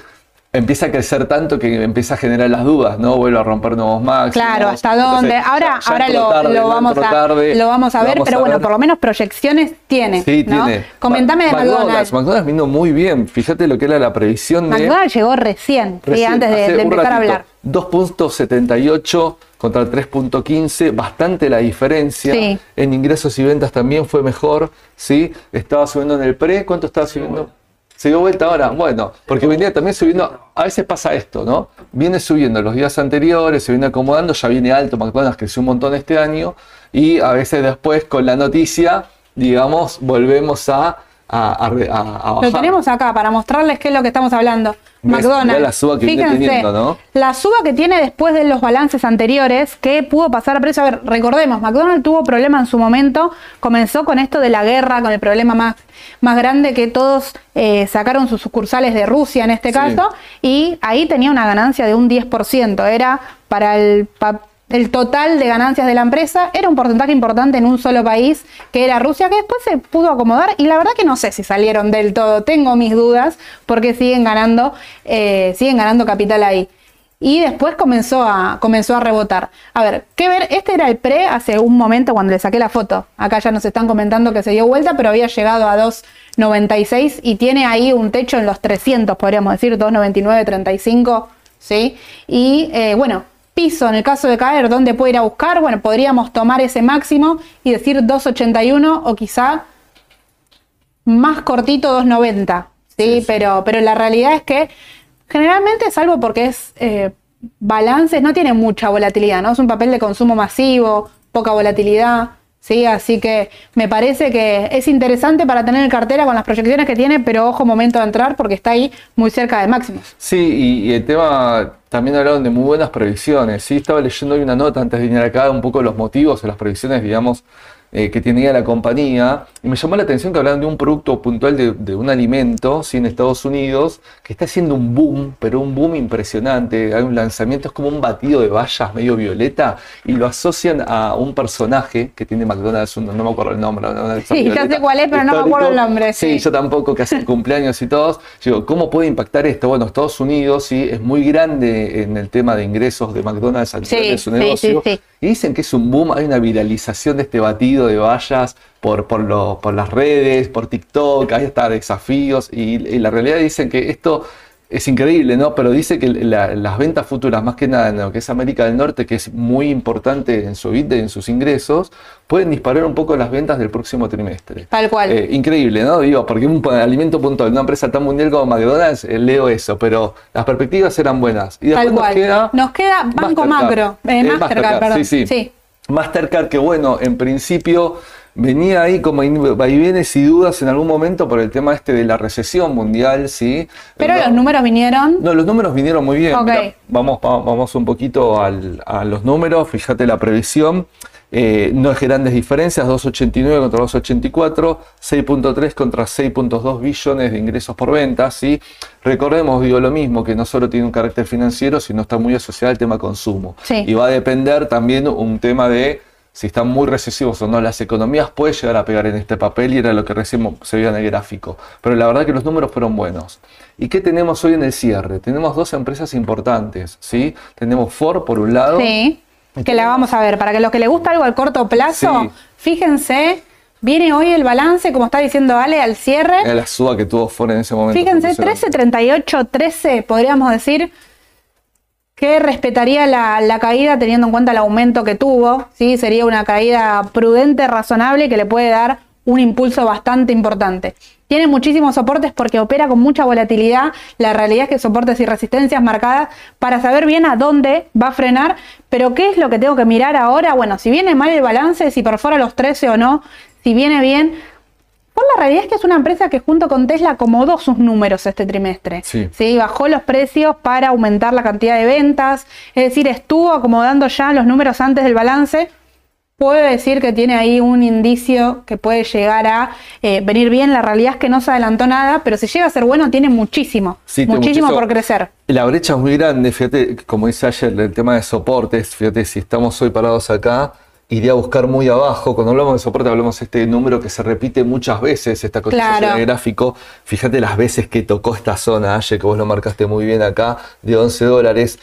empieza a crecer tanto que empieza a generar las dudas, ¿no? Vuelve a romper nuevos máximos. Claro, ¿hasta dónde? Entonces, ahora ya ahora lo, tarde, lo no vamos, a, tarde, lo vamos a ver, vamos pero a bueno, ver. por lo menos proyecciones tiene. Sí, ¿no? tiene. Comentame de Ma- McDonald's. McDonald's vino muy bien. Fíjate lo que era la previsión de. McDonald's llegó recién, sí, Recién, antes de, de empezar a ratito, hablar. 2.78 contra el 3.15, bastante la diferencia. Sí. En ingresos y ventas también fue mejor, ¿sí? Estaba subiendo en el pre, ¿cuánto estaba subiendo? Se dio vuelta ahora, bueno, porque venía también subiendo, a veces pasa esto, ¿no? Viene subiendo los días anteriores, se viene acomodando, ya viene alto, McDonald's creció un montón este año, y a veces después con la noticia, digamos, volvemos a, a, a a- bajar. Lo tenemos acá para mostrarles qué es lo que estamos hablando. Ves, McDonald's. la suba que Fíjense, teniendo, ¿no? La suba que tiene después de los balances anteriores, que pudo pasar a precio. A ver, recordemos, McDonald's tuvo problema en su momento. Comenzó con esto de la guerra, con el problema más, más grande que todos eh, sacaron sus sucursales de Rusia en este Sí. caso. Y ahí tenía una ganancia de un 10%. Era para el. pa- el total de ganancias de la empresa era un porcentaje importante en un solo país, que era Rusia, que después se pudo acomodar y la verdad que no sé si salieron del todo, tengo mis dudas, porque siguen ganando, eh, siguen ganando capital ahí. Y después comenzó a, comenzó a rebotar. A ver, ¿qué ver? Este era el pre hace un momento cuando le saqué la foto. Acá ya nos están comentando que se dio vuelta, pero había llegado a 2.96 y tiene ahí un techo en los 300, podríamos decir, 2.99, 35, ¿sí? Y eh, bueno, piso en el caso de caer, ¿dónde puede ir a buscar? Bueno, podríamos tomar ese máximo y decir 2.81 o quizá más cortito 2.90, ¿sí? Sí, sí. Pero, pero la realidad es que generalmente, salvo porque es eh, balances, no tiene mucha volatilidad, ¿no? Es un papel de consumo masivo, poca volatilidad, ¿sí? Así que me parece que es interesante para tener en cartera con las proyecciones que tiene, pero ojo, momento de entrar porque está ahí muy cerca de máximos. Sí, y, y el tema, también hablaron de muy buenas previsiones. Sí, estaba leyendo hoy una nota antes de venir acá, un poco los motivos o las previsiones, digamos, eh, que tenía la compañía. Y me llamó la atención que hablaban de un producto puntual de, de un alimento, sí, en Estados Unidos, que está haciendo un boom, pero un boom impresionante. Hay un lanzamiento, es como un batido de bayas medio violeta, y lo asocian a un personaje que tiene McDonald's, no me acuerdo el nombre. esas Sí, ya sé cuál es, pero no me acuerdo el nombre, Sí, sí. yo tampoco, que hacen cumpleaños y todos. Digo, ¿cómo puede impactar esto? Bueno, Estados Unidos sí es muy grande en el tema de ingresos de McDonald's al Sí, de su sí, negocio. sí, sí. Y dicen que es un boom, hay una viralización de este batido de vallas por, por, lo- por las redes, por TikTok, hay hasta desafíos. Y, y la realidad dicen que esto es increíble, ¿no? Pero dice que la- las ventas futuras, más que nada en lo que es América del Norte, que es muy importante en su vida y en sus ingresos, pueden disparar un poco las ventas del próximo trimestre. Tal cual. Eh, increíble, ¿no? Digo, porque un alimento puntual, una empresa tan mundial como McDonald's, eh, leo eso, pero las perspectivas eran buenas. Y después Tal cual. nos queda. Nos queda Banco Mastercard. Macro, eh, Eh, Mastercard, perdón. Sí, sí. Sí. Mastercard, que bueno, en principio venía ahí como vaivienes y dudas en algún momento por el tema este de la recesión mundial, ¿sí? Pero No- los números vinieron. no, los números vinieron muy bien. Mirá, vamos, va- vamos un poquito al- a los números. Fíjate la previsión. Eh, no es grandes diferencias, 2,89 contra 2,84, 6,3 contra 6,2 billones de ingresos por venta. ¿sí? Recordemos, digo lo mismo, que no solo tiene un carácter financiero, sino está muy asociado al tema consumo. Sí. Y va a depender también un tema de si están muy recesivos o no las economías, puede llegar a pegar en este papel y era lo que recién se veía en el gráfico. Pero la verdad que los números fueron buenos. ¿Y qué tenemos hoy en el cierre? Tenemos dos empresas importantes, ¿sí? Tenemos Ford por un lado. Sí, que la vamos a ver. Para que los que les gusta algo al corto plazo, Sí. fíjense, viene hoy el balance, como está diciendo Ale, al cierre. Era la suba que tuvo Ford en ese momento. Fíjense, Impresionante. 13, 38, 13, podríamos decir que respetaría la, caída teniendo en cuenta el aumento que tuvo. ¿sí? Sería una caída prudente, razonable, que le puede dar un impulso bastante importante. Tiene muchísimos soportes porque opera con mucha volatilidad. La realidad es que soportes y resistencias marcadas para saber bien a dónde va a frenar. Pero ¿qué es lo que tengo que mirar ahora? Bueno, si viene mal el balance, si perfora los 13 o no, si viene bien, por la realidad es que es una empresa que junto con Tesla acomodó sus números este trimestre. Sí. Bajó los precios para aumentar la cantidad de ventas, es decir, estuvo acomodando ya los números antes del balance. Puedo decir que tiene ahí un indicio que puede llegar a eh, venir bien. La realidad es que no se adelantó nada, pero si llega a ser bueno, tiene muchísimo. Sí, muchísimo. por crecer. La brecha es muy grande, fíjate, como dice ayer, el tema de soportes, fíjate, si estamos hoy parados acá, iría a buscar muy abajo. Cuando hablamos de soporte, hablamos de este número que se repite muchas veces, esta cotización Claro. de gráfico. Fíjate las veces que tocó esta zona, Aye, que vos lo marcaste muy bien acá, de 11 dólares.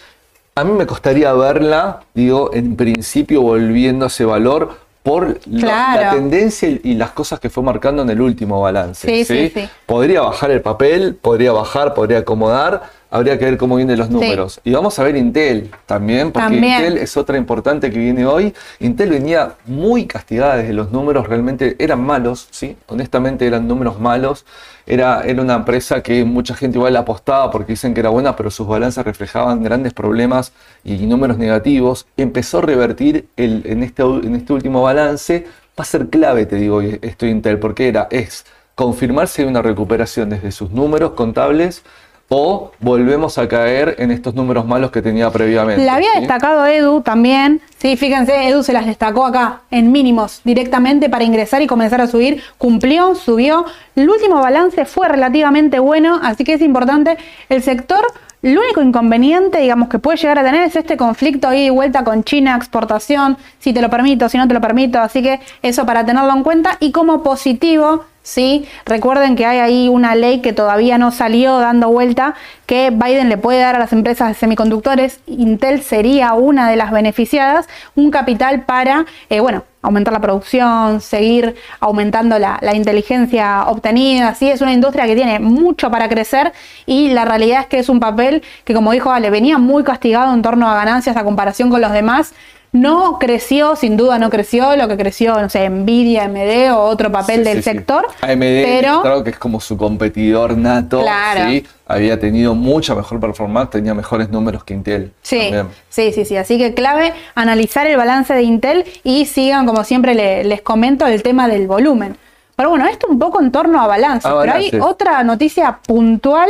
A mí me costaría verla, digo, en principio volviendo a ese valor por la- Claro. la tendencia y y las cosas que fue marcando en el último balance. Sí, sí, sí. Podría bajar el papel, podría bajar, podría acomodar, habría que ver cómo vienen los números. Y vamos a ver Intel también, porque También. Intel es otra importante que viene hoy. Intel venía muy castigada desde los números, realmente eran malos, ¿sí? Honestamente eran números malos. Era, era una empresa que mucha gente igual apostaba porque dicen que era buena, pero sus balanzas reflejaban grandes problemas y números negativos. Empezó a revertir el, en, este, en este último balance. Va a ser clave, te digo, esto Intel, porque era, es confirmar si hay una recuperación desde sus números contables o volvemos a caer en estos números malos que tenía previamente. La había ¿sí? destacado Edu también. Sí, fíjense, Edu se las destacó acá en mínimos directamente para ingresar y comenzar a subir. Cumplió, subió. El último balance fue relativamente bueno, así que es importante. El sector, lo único inconveniente, digamos, que puede llegar a tener es este conflicto ahí de vuelta con China, exportación, si te lo permito, si no te lo permito. Así que eso para tenerlo en cuenta. Y como positivo, ¿sí? Recuerden que hay ahí una ley que todavía no salió dando vuelta que Biden le puede dar a las empresas de semiconductores. Intel sería una de las beneficiadas, un capital para, eh, bueno, aumentar la producción, seguir aumentando la, la inteligencia obtenida. ¿sí? Es una industria que tiene mucho para crecer y la realidad es que es un papel que, como dijo Ale, venía muy castigado en torno a ganancias a comparación con los demás. No creció, sin duda no creció lo que creció, no sé, Nvidia, AMD o otro papel Sí, del sí, sí. sector. AMD, pero claro que es como su competidor nato, Claro. ¿sí? había tenido mucha mejor performance, tenía mejores números que Intel. Sí, también. sí, sí, sí. Así que clave analizar el balance de Intel y sigan, como siempre le- les comento, el tema del volumen. Pero bueno, esto un poco en torno a balance. Pero hay otra noticia puntual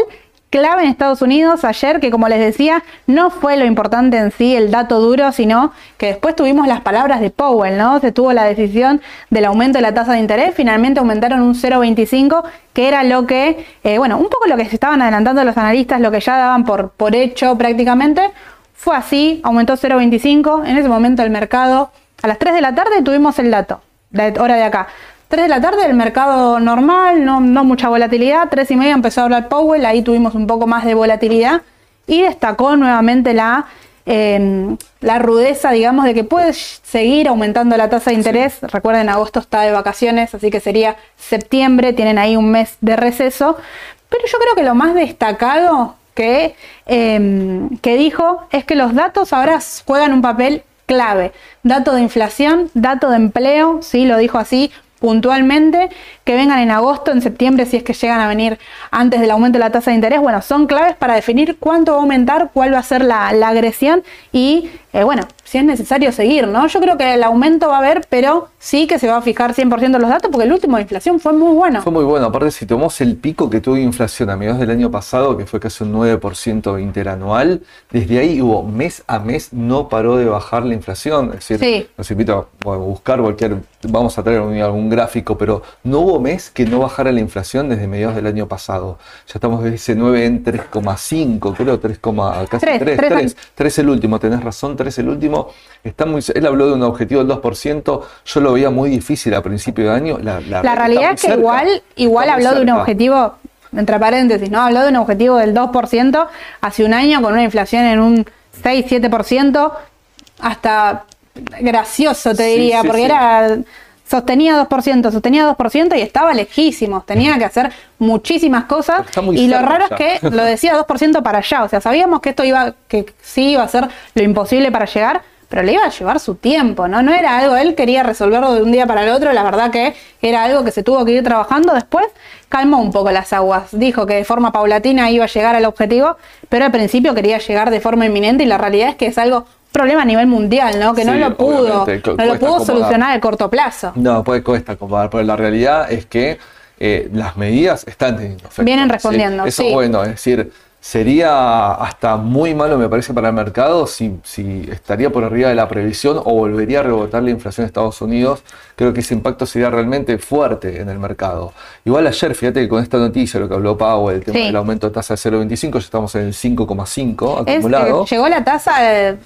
clave en Estados Unidos ayer que como les decía no fue lo importante en sí el dato duro sino que después tuvimos las palabras de Powell no se tuvo la decisión del aumento de la tasa de interés finalmente aumentaron un 0,25 que era lo que eh, bueno un poco lo que se estaban adelantando los analistas lo que ya daban por por hecho prácticamente fue así, aumentó 0,25. En ese momento el mercado, a las 3 de la tarde tuvimos el dato, de hora de acá. 3 de la tarde el mercado normal, no, no mucha volatilidad. 3 y media empezó a hablar Powell, ahí tuvimos un poco más de volatilidad. Y destacó nuevamente la, eh, la rudeza, digamos, de que puede seguir aumentando la tasa de interés. Recuerden, agosto está de vacaciones, así que sería septiembre, tienen ahí un mes de receso. Pero yo creo que lo más destacado que, eh, que dijo es que los datos ahora juegan un papel clave. Dato de inflación, dato de empleo, sí, lo dijo así puntualmente, que vengan en agosto, en septiembre, si es que llegan a venir antes del aumento de la tasa de interés, bueno, son claves para definir cuánto va a aumentar, cuál va a ser la, la agresión y, eh, bueno, si es necesario seguir, ¿no? Yo creo que el aumento va a haber, pero sí que se va a fijar 100% en los datos, porque el último de inflación fue muy bueno. Fue muy bueno. Aparte, si tomamos el pico que tuvo inflación a mediados del año pasado, que fue casi un 9% interanual, desde ahí hubo mes a mes no paró de bajar la inflación. Es decir, Sí. los invito a buscar cualquier, vamos a traer algún gráfico, pero no hubo mes que no bajara la inflación desde mediados del año pasado. Ya estamos desde ese 9 en 3,5, creo, 3, casi Tres, 3, tres 3, 3 el último, tenés razón, 3 el último. Está muy, él habló de un objetivo del 2%, yo lo veía muy difícil a principio de año. La, realidad es que cerca, igual, igual habló de un objetivo, entre paréntesis, ¿no? Habló de un objetivo del 2% hace un año con una inflación en un 6-7%, hasta gracioso te Sí, diría, sí, porque sí. era sostenía 2%, sostenía 2% y estaba lejísimos, tenía que hacer muchísimas cosas. Y lo raro ya. es que lo decía 2% para allá, o sea, sabíamos que esto iba que sí iba a ser lo imposible para llegar, pero le iba a llevar su tiempo, ¿no? No era algo, él quería resolverlo de un día para el otro, la verdad que era algo que se tuvo que ir trabajando. Después, calmó un poco las aguas, dijo que de forma paulatina iba a llegar al objetivo, pero al principio quería llegar de forma inminente y la realidad es que es algo problema a nivel mundial, ¿no? Que no lo pudo, no lo pudo solucionar a corto plazo. No, puede cuesta acomodar, pero la realidad es que eh, las medidas están teniendo efecto. Vienen ¿sí? respondiendo, Eso sí. es bueno, es decir, sería hasta muy malo, me parece, para el mercado si, si estaría por arriba de la previsión o volvería a rebotar la inflación en Estados Unidos. Creo que ese impacto sería realmente fuerte en el mercado. Igual ayer, fíjate que con esta noticia, lo que habló Powell, el tema Sí. del aumento de tasa de 0,25, ya estamos en el 5,5 Es, acumulado. eh, llegó la tasa, eh,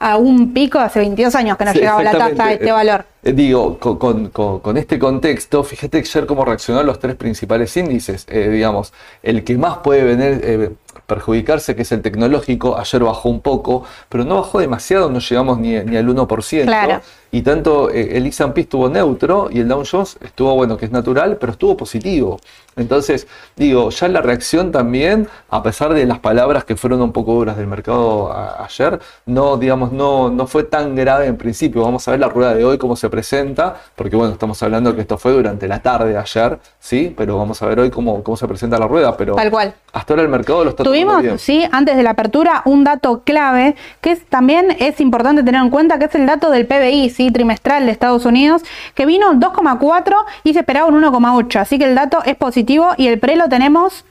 a un pico hace 22 años que no Sí, llegaba la tasa a este valor. Eh, Digo, con, con- este contexto, fíjate ayer cómo reaccionó los tres principales índices. Eh, digamos, el que más puede venir, eh, perjudicarse, que es el tecnológico, ayer bajó un poco, pero no bajó demasiado, no llegamos ni, ni al 1%. Claro. Y tanto eh, el S&P estuvo neutro y el Dow Jones estuvo, bueno, que es natural, pero estuvo positivo. Entonces, digo, ya la reacción también, a pesar de las palabras que fueron un poco duras del mercado ayer, no, digamos, no, no fue tan grave en principio. Vamos a ver la rueda de hoy cómo se presenta, porque bueno, estamos hablando que esto fue durante la tarde de ayer, ¿sí? Pero vamos a ver hoy cómo, cómo se presenta la rueda, pero Tal cual. hasta ahora el mercado lo está Tuvimos, bien. sí, antes de la apertura, un dato clave que es, también es importante tener en cuenta, que es el dato del PBI, trimestral de Estados Unidos, que vino 2,4 y se esperaba un 1,8. Así que el dato es positivo y el pre lo tenemos.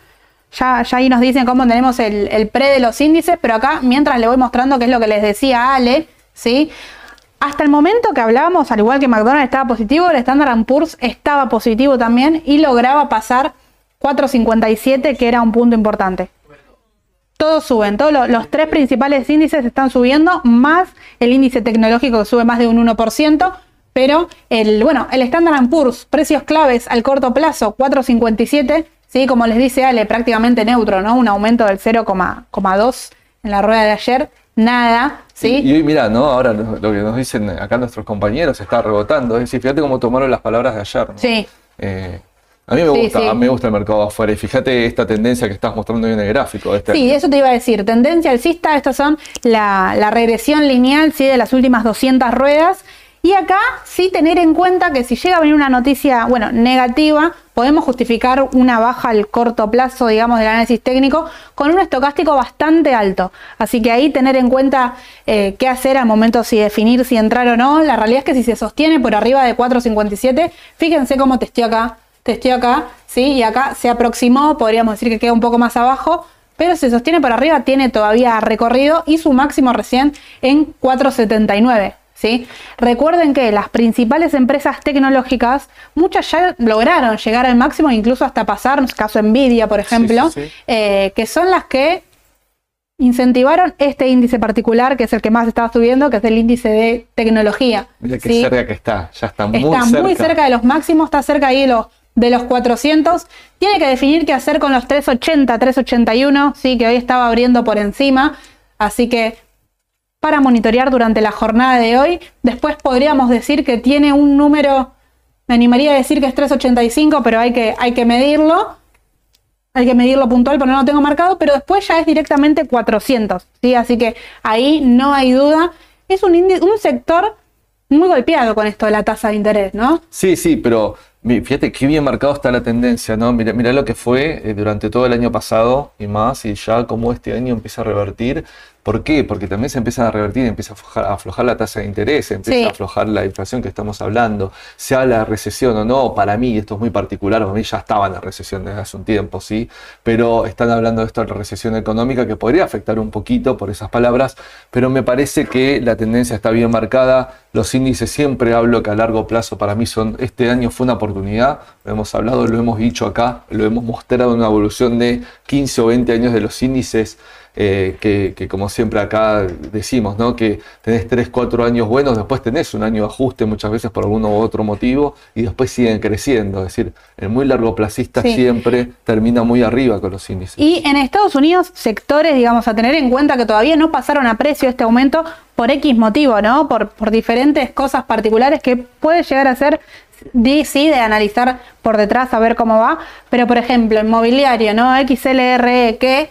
Ya, ya ahí nos dicen cómo tenemos el, el pre de los índices, pero acá, mientras le voy mostrando qué es lo que les decía Ale, ¿sí? Hasta el momento que hablábamos, al igual que McDonald's estaba positivo, el Standard Poor's estaba positivo también y lograba pasar 4,57, que era un punto importante. Todos suben, todos lo- los tres principales índices están subiendo, más el índice tecnológico que sube más de un 1%, pero el, bueno, el Standard Poor's, precios claves al corto plazo, 4,57, sí, como les dice Ale, prácticamente neutro, ¿no? Un aumento del 0,2 en la rueda de ayer, nada, ¿sí? Y hoy, mira, ¿no? Ahora lo, lo que nos dicen acá nuestros compañeros está rebotando. Es decir, fíjate cómo tomaron las palabras de ayer. ¿no? Sí. Eh, a mí me Sí, gusta, sí. me gusta el mercado afuera. Y fíjate esta tendencia que estás mostrando en el gráfico. Este Sí, eso te iba a decir. Tendencia alcista, estas son la, la regresión lineal ¿sí? de las últimas 200 ruedas. Y acá sí tener en cuenta que si llega a venir una noticia, bueno, negativa, podemos justificar una baja al corto plazo, digamos, del análisis técnico con un estocástico bastante alto. Así que ahí tener en cuenta eh, qué hacer al momento si definir si entrar o no. La realidad es que si se sostiene por arriba de 4.57, fíjense cómo testeó acá, testeó acá, ¿sí? Y acá se aproximó, podríamos decir que queda un poco más abajo, pero se sostiene por arriba, tiene todavía recorrido y su máximo recién en 4.79. ¿Sí? Recuerden que las principales empresas tecnológicas, muchas ya lograron llegar al máximo, incluso hasta pasar, caso Nvidia, por ejemplo, sí, sí. eh, que son las que incentivaron este índice particular, que es el que más está subiendo, que es el índice de tecnología. Mira qué ¿sí? cerca que está. Ya está muy está cerca. muy cerca de los máximos, está cerca ahí de los, de los 400. Tiene que definir qué hacer con los 380, 381, sí, que hoy estaba abriendo por encima. Así que para monitorear durante la jornada de hoy, después podríamos decir que tiene un número, me animaría a decir que es 385, pero hay que, hay que medirlo. Hay que medirlo puntual, pero no lo tengo marcado, pero después ya es directamente 400, ¿sí? Así que ahí no hay duda. Es un, un sector muy golpeado con esto de la tasa de interés, ¿no? Sí, sí, pero fíjate qué bien marcado está la tendencia, ¿no? Mira, mira lo que fue eh, durante todo el año pasado y más, y ya como este año empieza a revertir. ¿Por qué? Porque también se empieza a revertir, empieza a aflojar, a aflojar la tasa de interés, empieza Sí. a aflojar la inflación que estamos hablando. Se habla de recesión o no, para mí esto es muy particular, para mí ya estaba en la recesión desde hace un tiempo, ¿sí? Pero están hablando de esto de la recesión económica que podría afectar un poquito por esas palabras, pero me parece que la tendencia está bien marcada. Los índices siempre hablo que a largo plazo para mí son, este año fue una oportunidad, lo hemos hablado, lo hemos dicho acá, lo hemos mostrado en una evolución de 15 o 20 años de los índices. Eh, que, que como siempre acá decimos, ¿no? que tenés 3, 4 años buenos, después tenés un año de ajuste muchas veces por alguno u otro motivo y después siguen creciendo. Es decir, el muy largo placista Sí. siempre termina muy arriba con los índices. Y en Estados Unidos, sectores, digamos, a tener en cuenta que todavía no pasaron a precio este aumento por X motivo, ¿no? Por, por diferentes cosas particulares que puede llegar a ser, de- sí, de analizar por detrás a ver cómo va. Pero, por ejemplo, inmobiliario, ¿no? XLRE, que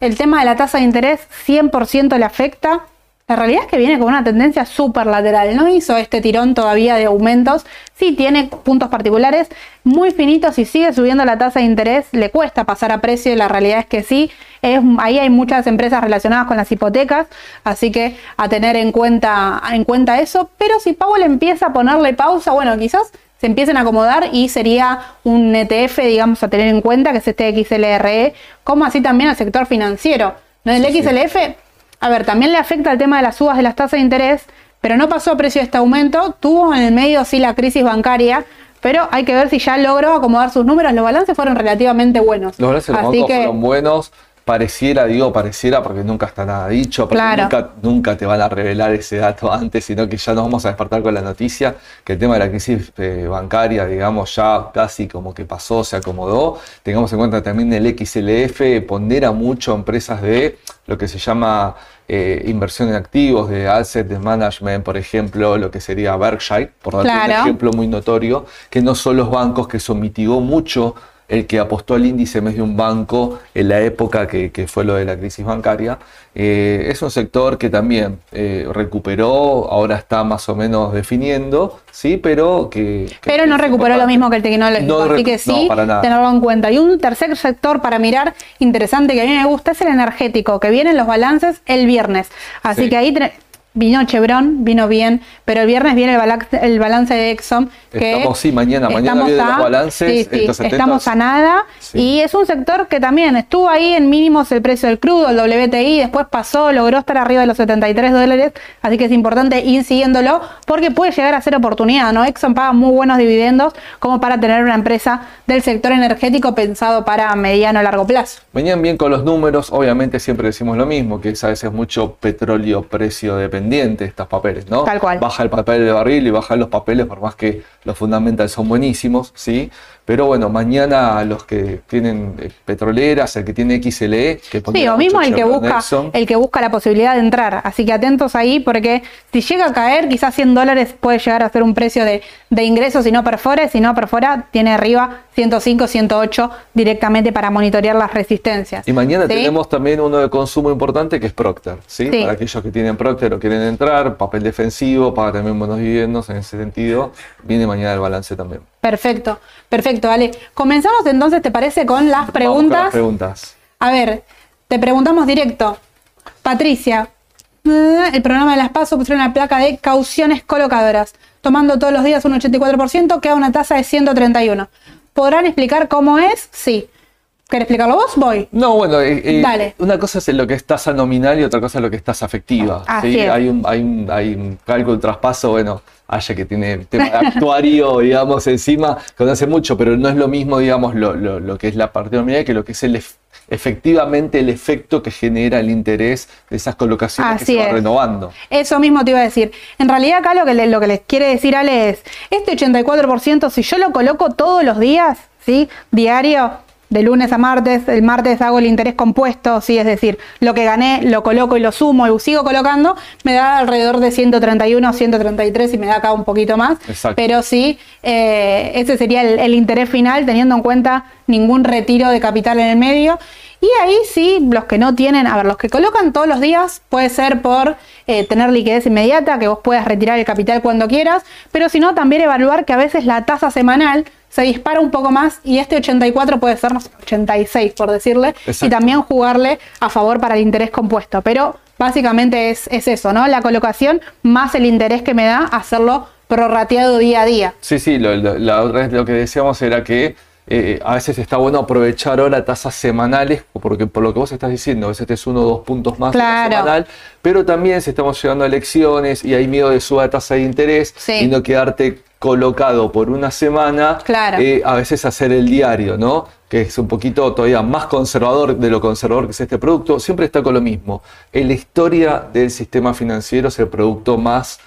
el tema de la tasa de interés 100% le afecta. La realidad es que viene con una tendencia súper lateral. No hizo este tirón todavía de aumentos. Sí tiene puntos particulares muy finitos y sigue subiendo la tasa de interés. Le cuesta pasar a precio y la realidad es que sí. Es, ahí hay muchas empresas relacionadas con las hipotecas. Así que a tener en cuenta, en cuenta eso. Pero si Powell empieza a ponerle pausa, bueno, quizás se empiecen a acomodar y sería un ETF, digamos, a tener en cuenta, que es este XLRE, como así también al sector financiero. ¿no? El Sí, sí. XLF, a ver, también le afecta el tema de las subas de las tasas de interés, pero no pasó a precio de este aumento, tuvo en el medio sí la crisis bancaria, pero hay que ver si ya logró acomodar sus números, los balances fueron relativamente buenos. Los balances de los Así bancos que fueron buenos. Pareciera, digo pareciera porque nunca está nada dicho, porque Claro. nunca, nunca te van a revelar ese dato antes, sino que ya nos vamos a despertar con la noticia que el tema de la crisis eh, bancaria, digamos, ya casi como que pasó, se acomodó. Tengamos en cuenta también el XLF pondera mucho empresas de lo que se llama eh, inversión en activos, de asset de management, por ejemplo, lo que sería Berkshire, por un Claro. ejemplo muy notorio, que no son los bancos, que eso mitigó mucho el que apostó al índice en vez de un banco en la época que, que fue lo de la crisis bancaria. Eh, es un sector que también eh, recuperó, ahora está más o menos definiendo, sí, pero que... que Pero no recuperó lo mismo que el tecnológico, No así que no, sí, para nada. tenerlo en cuenta. Y un tercer sector para mirar interesante que a mí me gusta es el energético, que vienen los balances el viernes. Así Sí. que ahí vino Chevron, vino bien, pero el viernes viene el, balance de Exxon. Que Estamos, sí, mañana, mañana a- los balances, sí, sí, estos 70. estamos a nada. Sí. Y es un sector que también estuvo ahí en mínimos el precio del crudo, el WTI, después pasó, logró estar arriba de los 73 dólares, así que es importante ir siguiéndolo porque puede llegar a ser oportunidad, ¿no? Exxon paga muy buenos dividendos como para tener una empresa del sector energético pensado para mediano o largo plazo. Venían bien con los números, obviamente siempre decimos lo mismo, que es a veces mucho petróleo precio dependiente estos papeles, ¿no? Tal cual. Baja el papel de barril y bajan los papeles, por más que los fundamentals son buenísimos, ¿sí? Pero bueno, mañana los que tienen eh, petroleras, el que tiene XLE, que Sí, o mismo el que busca el que busca la posibilidad de entrar. Así que atentos ahí porque si llega a caer, quizás 100 dólares puede llegar a ser un precio de, de ingreso si no perfora, si no perfora, tiene arriba 105, 108 directamente para monitorear las resistencias. Y mañana ¿Sí? tenemos también uno de consumo importante que es Procter, ¿sí? Sí. Para aquellos que tienen Procter o quieren entrar, papel defensivo, paga también buenos dividendos en ese sentido. Viene mañana el balance también. Perfecto, perfecto, vale. Comenzamos entonces, ¿te parece? Con las Vamos con preguntas. las preguntas. A ver, te preguntamos directo. Patricia, el programa de las PASO pusieron una placa de cauciones colocadoras, tomando todos los días un 84%, queda una tasa de 131. ¿Podrán explicar cómo es? Sí. ¿Querés explicarlo vos? Voy. No, bueno, eh, eh, Dale. una cosa es lo que es tasa nominal y otra cosa es lo que es tasa afectiva. Así ¿sí? es. Hay, un, hay, un, hay un cálculo, un traspaso, bueno, haya que tiene tema de actuario, <laughs> digamos, encima, conoce mucho, pero no es lo mismo, digamos, lo, lo- lo que es la parte nominal que lo que es el ef- efectivamente el efecto que genera el interés de esas colocaciones Así que se va es. renovando. Eso mismo te iba a decir. En realidad acá lo que, le- lo que les quiere decir Ale es, este 84%, si yo lo coloco todos los días, ¿sí? Diario, de lunes a martes, el martes hago el interés compuesto, ¿sí? Es decir, lo que gané lo coloco y lo sumo y sigo colocando, me da alrededor de 131, 133 y me da acá un poquito más. Exacto. Pero sí, eh, ese sería el, el interés final, teniendo en cuenta ningún retiro de capital en el medio. Y ahí sí, los que no tienen, a ver, los que colocan todos los días puede ser por eh, tener liquidez inmediata, que vos puedas retirar el capital cuando quieras, pero si no, también evaluar que a veces la tasa semanal se dispara un poco más y este 84 puede ser no sé, 86, por decirle, y también jugarle a favor para el interés compuesto. Pero básicamente es, es eso, ¿no? La colocación más el interés que me da hacerlo prorrateado día a día. Sí, sí, lo- lo- la otra vez lo que decíamos era que eh, a veces está bueno aprovechar ahora tasas semanales, porque por lo que vos estás diciendo, a veces te es uno o dos puntos más Claro. semanal, pero también si estamos llegando a elecciones y hay miedo de suba de tasa de interés Sí. y no quedarte colocado por una semana, Claro. eh, a veces hacer el diario, ¿no? Que es un poquito todavía más conservador de lo conservador que es este producto, siempre está con lo mismo. En la historia del sistema financiero es el producto más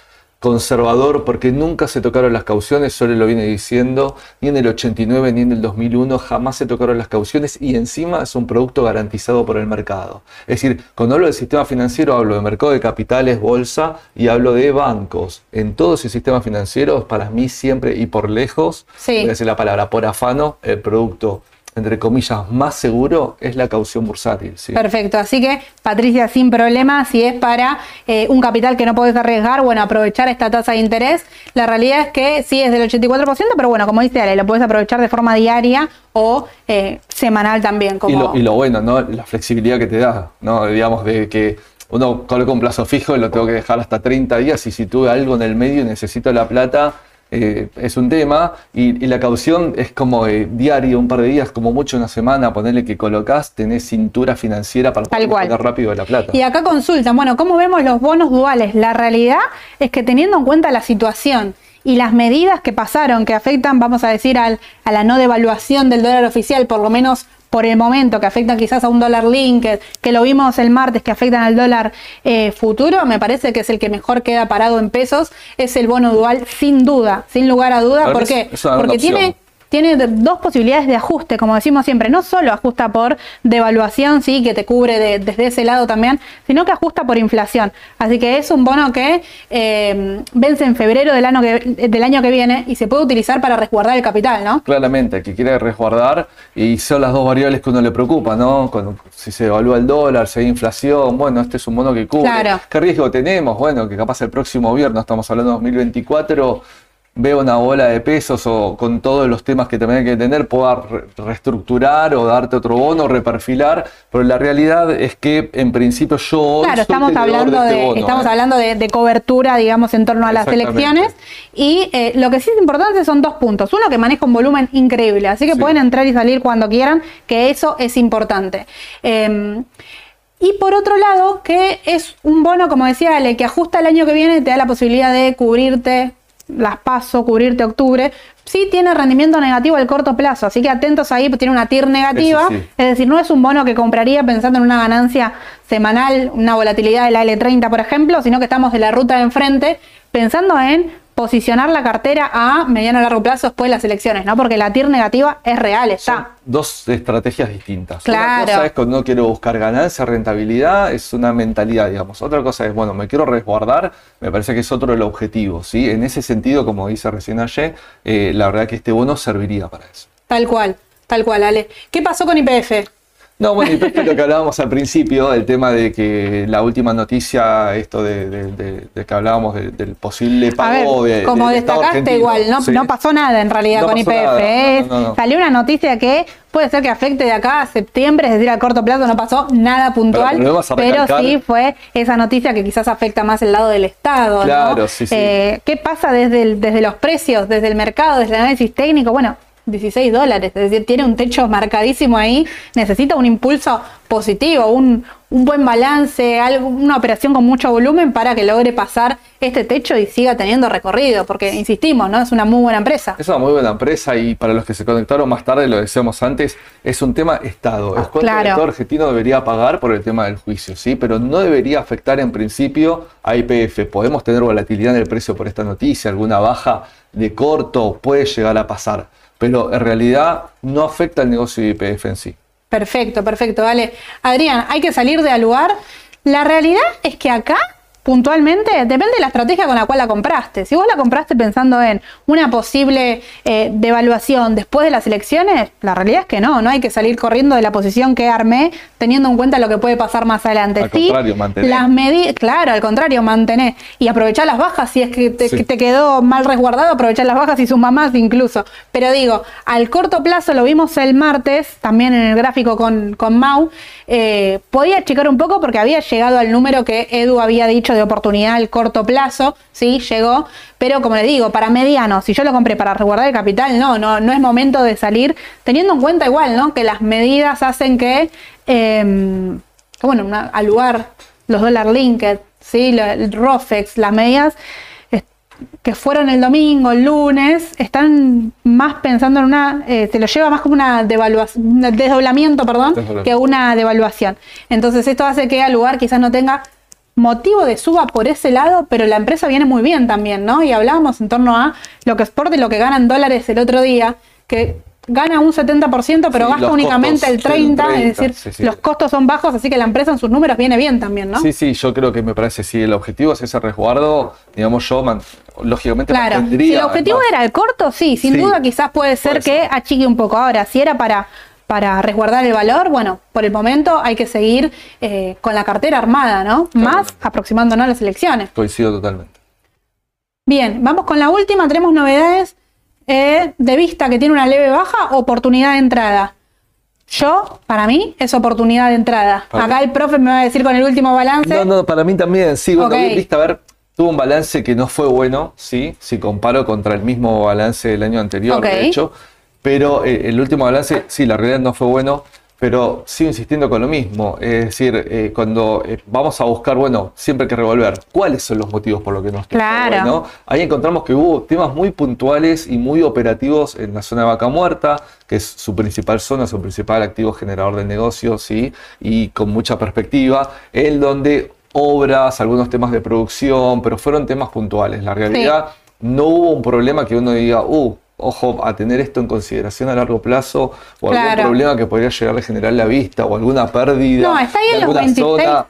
conservador porque nunca se tocaron las cauciones, solo lo viene diciendo, ni en el 89 ni en el 2001 jamás se tocaron las cauciones y encima es un producto garantizado por el mercado. Es decir, cuando hablo del sistema financiero hablo de mercado de capitales, bolsa y hablo de bancos. En todo ese sistema financiero, para mí siempre y por lejos, Sí. voy a decir la palabra por afano, el producto entre comillas más seguro es la caución bursátil. ¿sí? Perfecto, así que Patricia, sin problema, si es para eh, un capital que no podés arriesgar, bueno, aprovechar esta tasa de interés, la realidad es que sí es del 84%, pero bueno, como dice Ale, lo puedes aprovechar de forma diaria o eh, semanal también. Como... Y, lo, y lo bueno, ¿no? La flexibilidad que te da, ¿no? Digamos, de que uno coloca un plazo fijo y lo tengo que dejar hasta 30 días y si tuve algo en el medio y necesito la plata, eh, es un tema. Y, y la caución es como eh, diario, un par de días, como mucho una semana, ponerle que colocas, tenés cintura financiera para Tal poder poner rápido la plata. Y acá consultan, bueno, ¿cómo vemos los bonos duales? La realidad es que teniendo en cuenta la situación y las medidas que pasaron, que afectan, vamos a decir, al- a la no devaluación del dólar oficial, por lo menos por el momento, que afectan quizás a un dólar linked, que lo vimos el martes, que afectan al dólar eh, futuro, me parece que es el que mejor queda parado en pesos, es el bono dual, sin duda, sin lugar a duda. ¿Por qué? Porque tiene tiene dos posibilidades de ajuste, como decimos siempre, no solo ajusta por devaluación, sí, que te cubre desde ese lado también, sino que ajusta por inflación. Así que es un bono que eh, vence en febrero del año, que, del año que viene y se puede utilizar para resguardar el capital, ¿no? Claramente, que quiere resguardar y son las dos variables que uno le preocupa, ¿no? Cuando, si se devalúa el dólar, si hay inflación, bueno, este es un bono que cubre. ¿Qué riesgo tenemos? Bueno, que capaz el próximo viernes, estamos hablando de 2024, veo una bola de pesos o con todos los temas que también hay que tener, pueda reestructurar o darte otro bono, reperfilar, pero la realidad es que en principio yo... Claro, estamos hablando, de, este estamos ¿eh? hablando de, cobertura, digamos, en torno a las elecciones y eh, lo que sí es importante son dos puntos. Uno, que maneja un volumen increíble, así que pueden entrar y salir cuando quieran, que eso es importante. Em, y por otro lado, que es un bono, como decía Ale, que ajusta el año que viene, te da la posibilidad de cubrirte las paso, cubrirte octubre, sí tiene rendimiento negativo al corto plazo, así que atentos ahí, tiene una TIR negativa, es decir, no es un bono que compraría pensando en una ganancia semanal, una volatilidad de la L30, por ejemplo, sino que estamos de la ruta de enfrente pensando en posicionar la cartera a mediano a largo plazo después de las elecciones, ¿no? Porque la TIR negativa es real, está. dos estrategias distintas. Claro. Una cosa es cuando no quiero buscar ganancia, rentabilidad, es una mentalidad, digamos. Otra cosa es, bueno, me quiero resguardar, me parece que es otro el objetivo, ¿sí? En ese sentido, como dice recién ayer, eh, la verdad que este bono serviría para eso. Tal cual, tal cual, Ale. ¿Qué pasó con IPF? No, bueno, y lo que hablábamos al principio, el tema de que la última noticia, esto de, que hablábamos del posible pago de. Como destacaste, igual, no, no, pasó nada en realidad con IPF. Salió una noticia que puede ser que afecte de acá a septiembre, es decir, a corto plazo no pasó nada puntual, pero, sí fue esa noticia que quizás afecta más el lado del Estado. Claro, sí, sí. Eh, ¿Qué pasa desde, desde los precios, desde el mercado, desde el análisis técnico? Bueno, 16 dólares, es decir, tiene un techo marcadísimo ahí, necesita un impulso positivo, un, buen balance, algo, una operación con mucho volumen para que logre pasar este techo y siga teniendo recorrido, porque insistimos, ¿no? Es una muy buena empresa. Es una muy buena empresa y para los que se conectaron más tarde, lo decíamos antes, es un tema Estado. Es cuánto el Estado argentino debería pagar por el tema del juicio, ¿sí? Pero no debería afectar en principio a IPF. Podemos tener volatilidad en el precio por esta noticia, alguna baja de corto puede llegar a pasar pero en realidad no afecta al negocio de IPF en sí. Perfecto, perfecto, vale. Adrián, hay que salir de lugar. La realidad es que acá puntualmente depende de la estrategia con la cual la compraste. Si vos la compraste pensando en una posible eh, devaluación después de las elecciones, la realidad es que no, no hay que salir corriendo de la posición que armé teniendo en cuenta lo que puede pasar más adelante. Al contrario, mantener. Las claro, al contrario, mantener y aprovechar las bajas si es que te, quedó mal resguardado, aprovechar las bajas y sus mamás incluso. Pero digo, al corto plazo lo vimos el martes, también en el gráfico con, con Mau, eh, podía checar un poco porque había llegado al número que Edu había dicho de oportunidad al corto plazo, sí, llegó, pero como le digo, para mediano, si yo lo compré para resguardar el capital, no, no, no es momento de salir, teniendo en cuenta igual, ¿no? Que las medidas hacen que, eh, bueno, al lugar, los dólar linked, sí, el ROFEX, las medidas que fueron el domingo, el lunes, están más pensando en una, eh, se lo lleva más como una devaluación, desdoblamiento, perdón, que una devaluación. Entonces esto hace que al lugar quizás no tenga motivo de suba por ese lado, pero la empresa viene muy bien también, ¿no? Y hablábamos en torno a lo que exporta y lo que ganan dólares el otro día, que gana un 70%, pero gasta únicamente el 30%, es decir, los costos son bajos, así que la empresa en sus números viene bien también, ¿no? Sí, sí, yo creo que me parece, si el objetivo es ese resguardo, digamos, yo lógicamente claro. Si el objetivo era el corto, sí, sin duda quizás puede ser que achique un poco. Ahora, si era para para resguardar el valor, bueno, por el momento hay que seguir eh, con la cartera armada, ¿no? Más aproximándonos a las elecciones. Coincido totalmente. Bien, vamos con la última. Tenemos novedades eh, de vista que tiene una leve baja, oportunidad de entrada. Yo, para mí, es oportunidad de entrada. Acá el profe me va a decir con el último balance. No, no, para mí también. Sí, bueno, vista, a ver, tuvo un balance que no fue bueno, sí, si comparo contra el mismo balance del año anterior, de hecho. Pero eh, el último balance, sí, la realidad no fue bueno, pero sigo insistiendo con lo mismo. Es decir, eh, cuando eh, vamos a buscar, bueno, siempre hay que revolver, ¿cuáles son los motivos por los que no está claro. bueno? Ahí encontramos que hubo temas muy puntuales y muy operativos en la zona de vaca muerta, que que es su principal zona, su principal activo generador de negocios, ¿sí? y con mucha perspectiva, en donde obras, algunos temas de producción, pero fueron temas puntuales. La realidad, no hubo un problema que uno diga, uh, ojo a tener esto en consideración a largo plazo o algún problema que podría llegar a generar la vista o alguna pérdida. No, está ahí en los 26,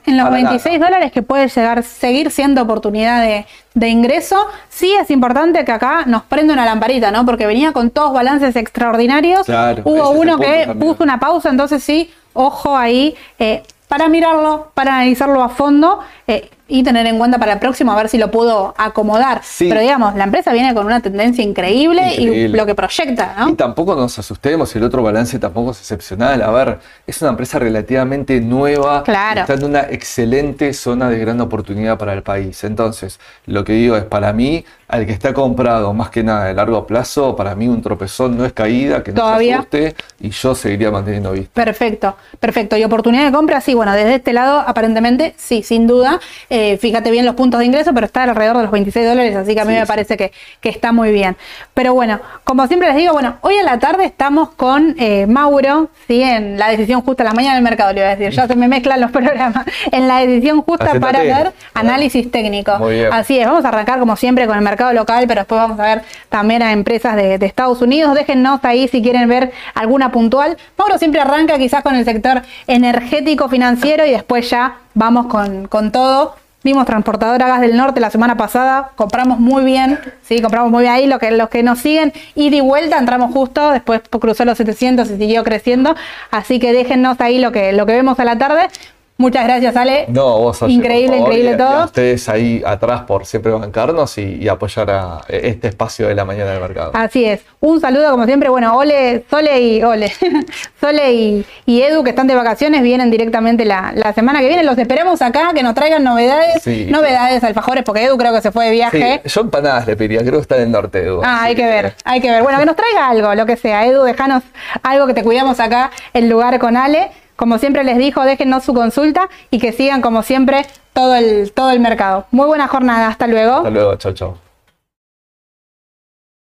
en los 26 dólares que puede llegar, seguir siendo oportunidad de, de, ingreso. Sí es importante que acá nos prenda una lamparita, ¿no? Porque venía con todos balances extraordinarios. Hubo uno que puso una pausa, entonces sí, ojo ahí. Eh, para mirarlo, para analizarlo a fondo eh, y tener en cuenta para el próximo a ver si lo puedo acomodar. Pero digamos, la empresa viene con una tendencia increíble, y lo que proyecta, ¿no? Y tampoco nos asustemos, el otro balance tampoco es excepcional. A ver, es una empresa relativamente nueva, claro. está en una excelente zona de gran oportunidad para el país. Entonces, lo que digo es, para mí, al que está comprado más que nada de largo plazo, para mí un tropezón no es caída, que no se asuste y yo seguiría manteniendo vista. Perfecto, perfecto. Y oportunidad de compra, sí, bueno, desde este lado aparentemente sí, sin duda. Eh, fíjate bien los puntos de ingreso, pero está alrededor de los 26 dólares, así que a mí me parece que, está muy bien. Pero bueno, como siempre les digo, bueno, hoy en la tarde estamos con eh, Mauro, ¿sí? En la decisión justa, la mañana del mercado, le voy a decir, ya se me mezclan los <laughs> programas, en la decisión justa para ver análisis técnico. Muy bien. Así es, vamos a arrancar como siempre con el mercado local, pero después vamos a ver también a empresas de, de Estados Unidos. Déjennos ahí si quieren ver alguna puntual. Mauro siempre arranca quizás con el sector energético financiero y después ya vamos con, con todo. Vimos Transportadora Gas del Norte la semana pasada, compramos muy bien, sí, compramos muy bien ahí, lo que, los que nos siguen, y de vuelta entramos justo, después cruzó los 700 y siguió creciendo, así que déjennos ahí lo que, lo que vemos a la tarde. Muchas gracias, Ale. No, vos Increíble, increíble todo. a ustedes ahí atrás por siempre bancarnos y, apoyar a este espacio de la mañana del mercado. Así es. Un saludo, como siempre. Bueno, Ole, Sole y Ole. <laughs> Sole y, Edu, que están de vacaciones, vienen directamente la, semana que viene. Los esperamos acá, que nos traigan novedades. novedades, alfajores, porque Edu creo que se fue de viaje. Sí, yo empanadas le pediría, creo que está en el norte, Edu. Ah, hay que ver, hay que ver. Bueno, que nos traiga algo, lo que sea. Edu, déjanos algo que te cuidamos acá, el lugar con Ale. Como siempre les dijo, déjennos su consulta y que sigan como siempre todo el, todo el mercado. Muy buena jornada, hasta luego. Hasta luego, chao, chao.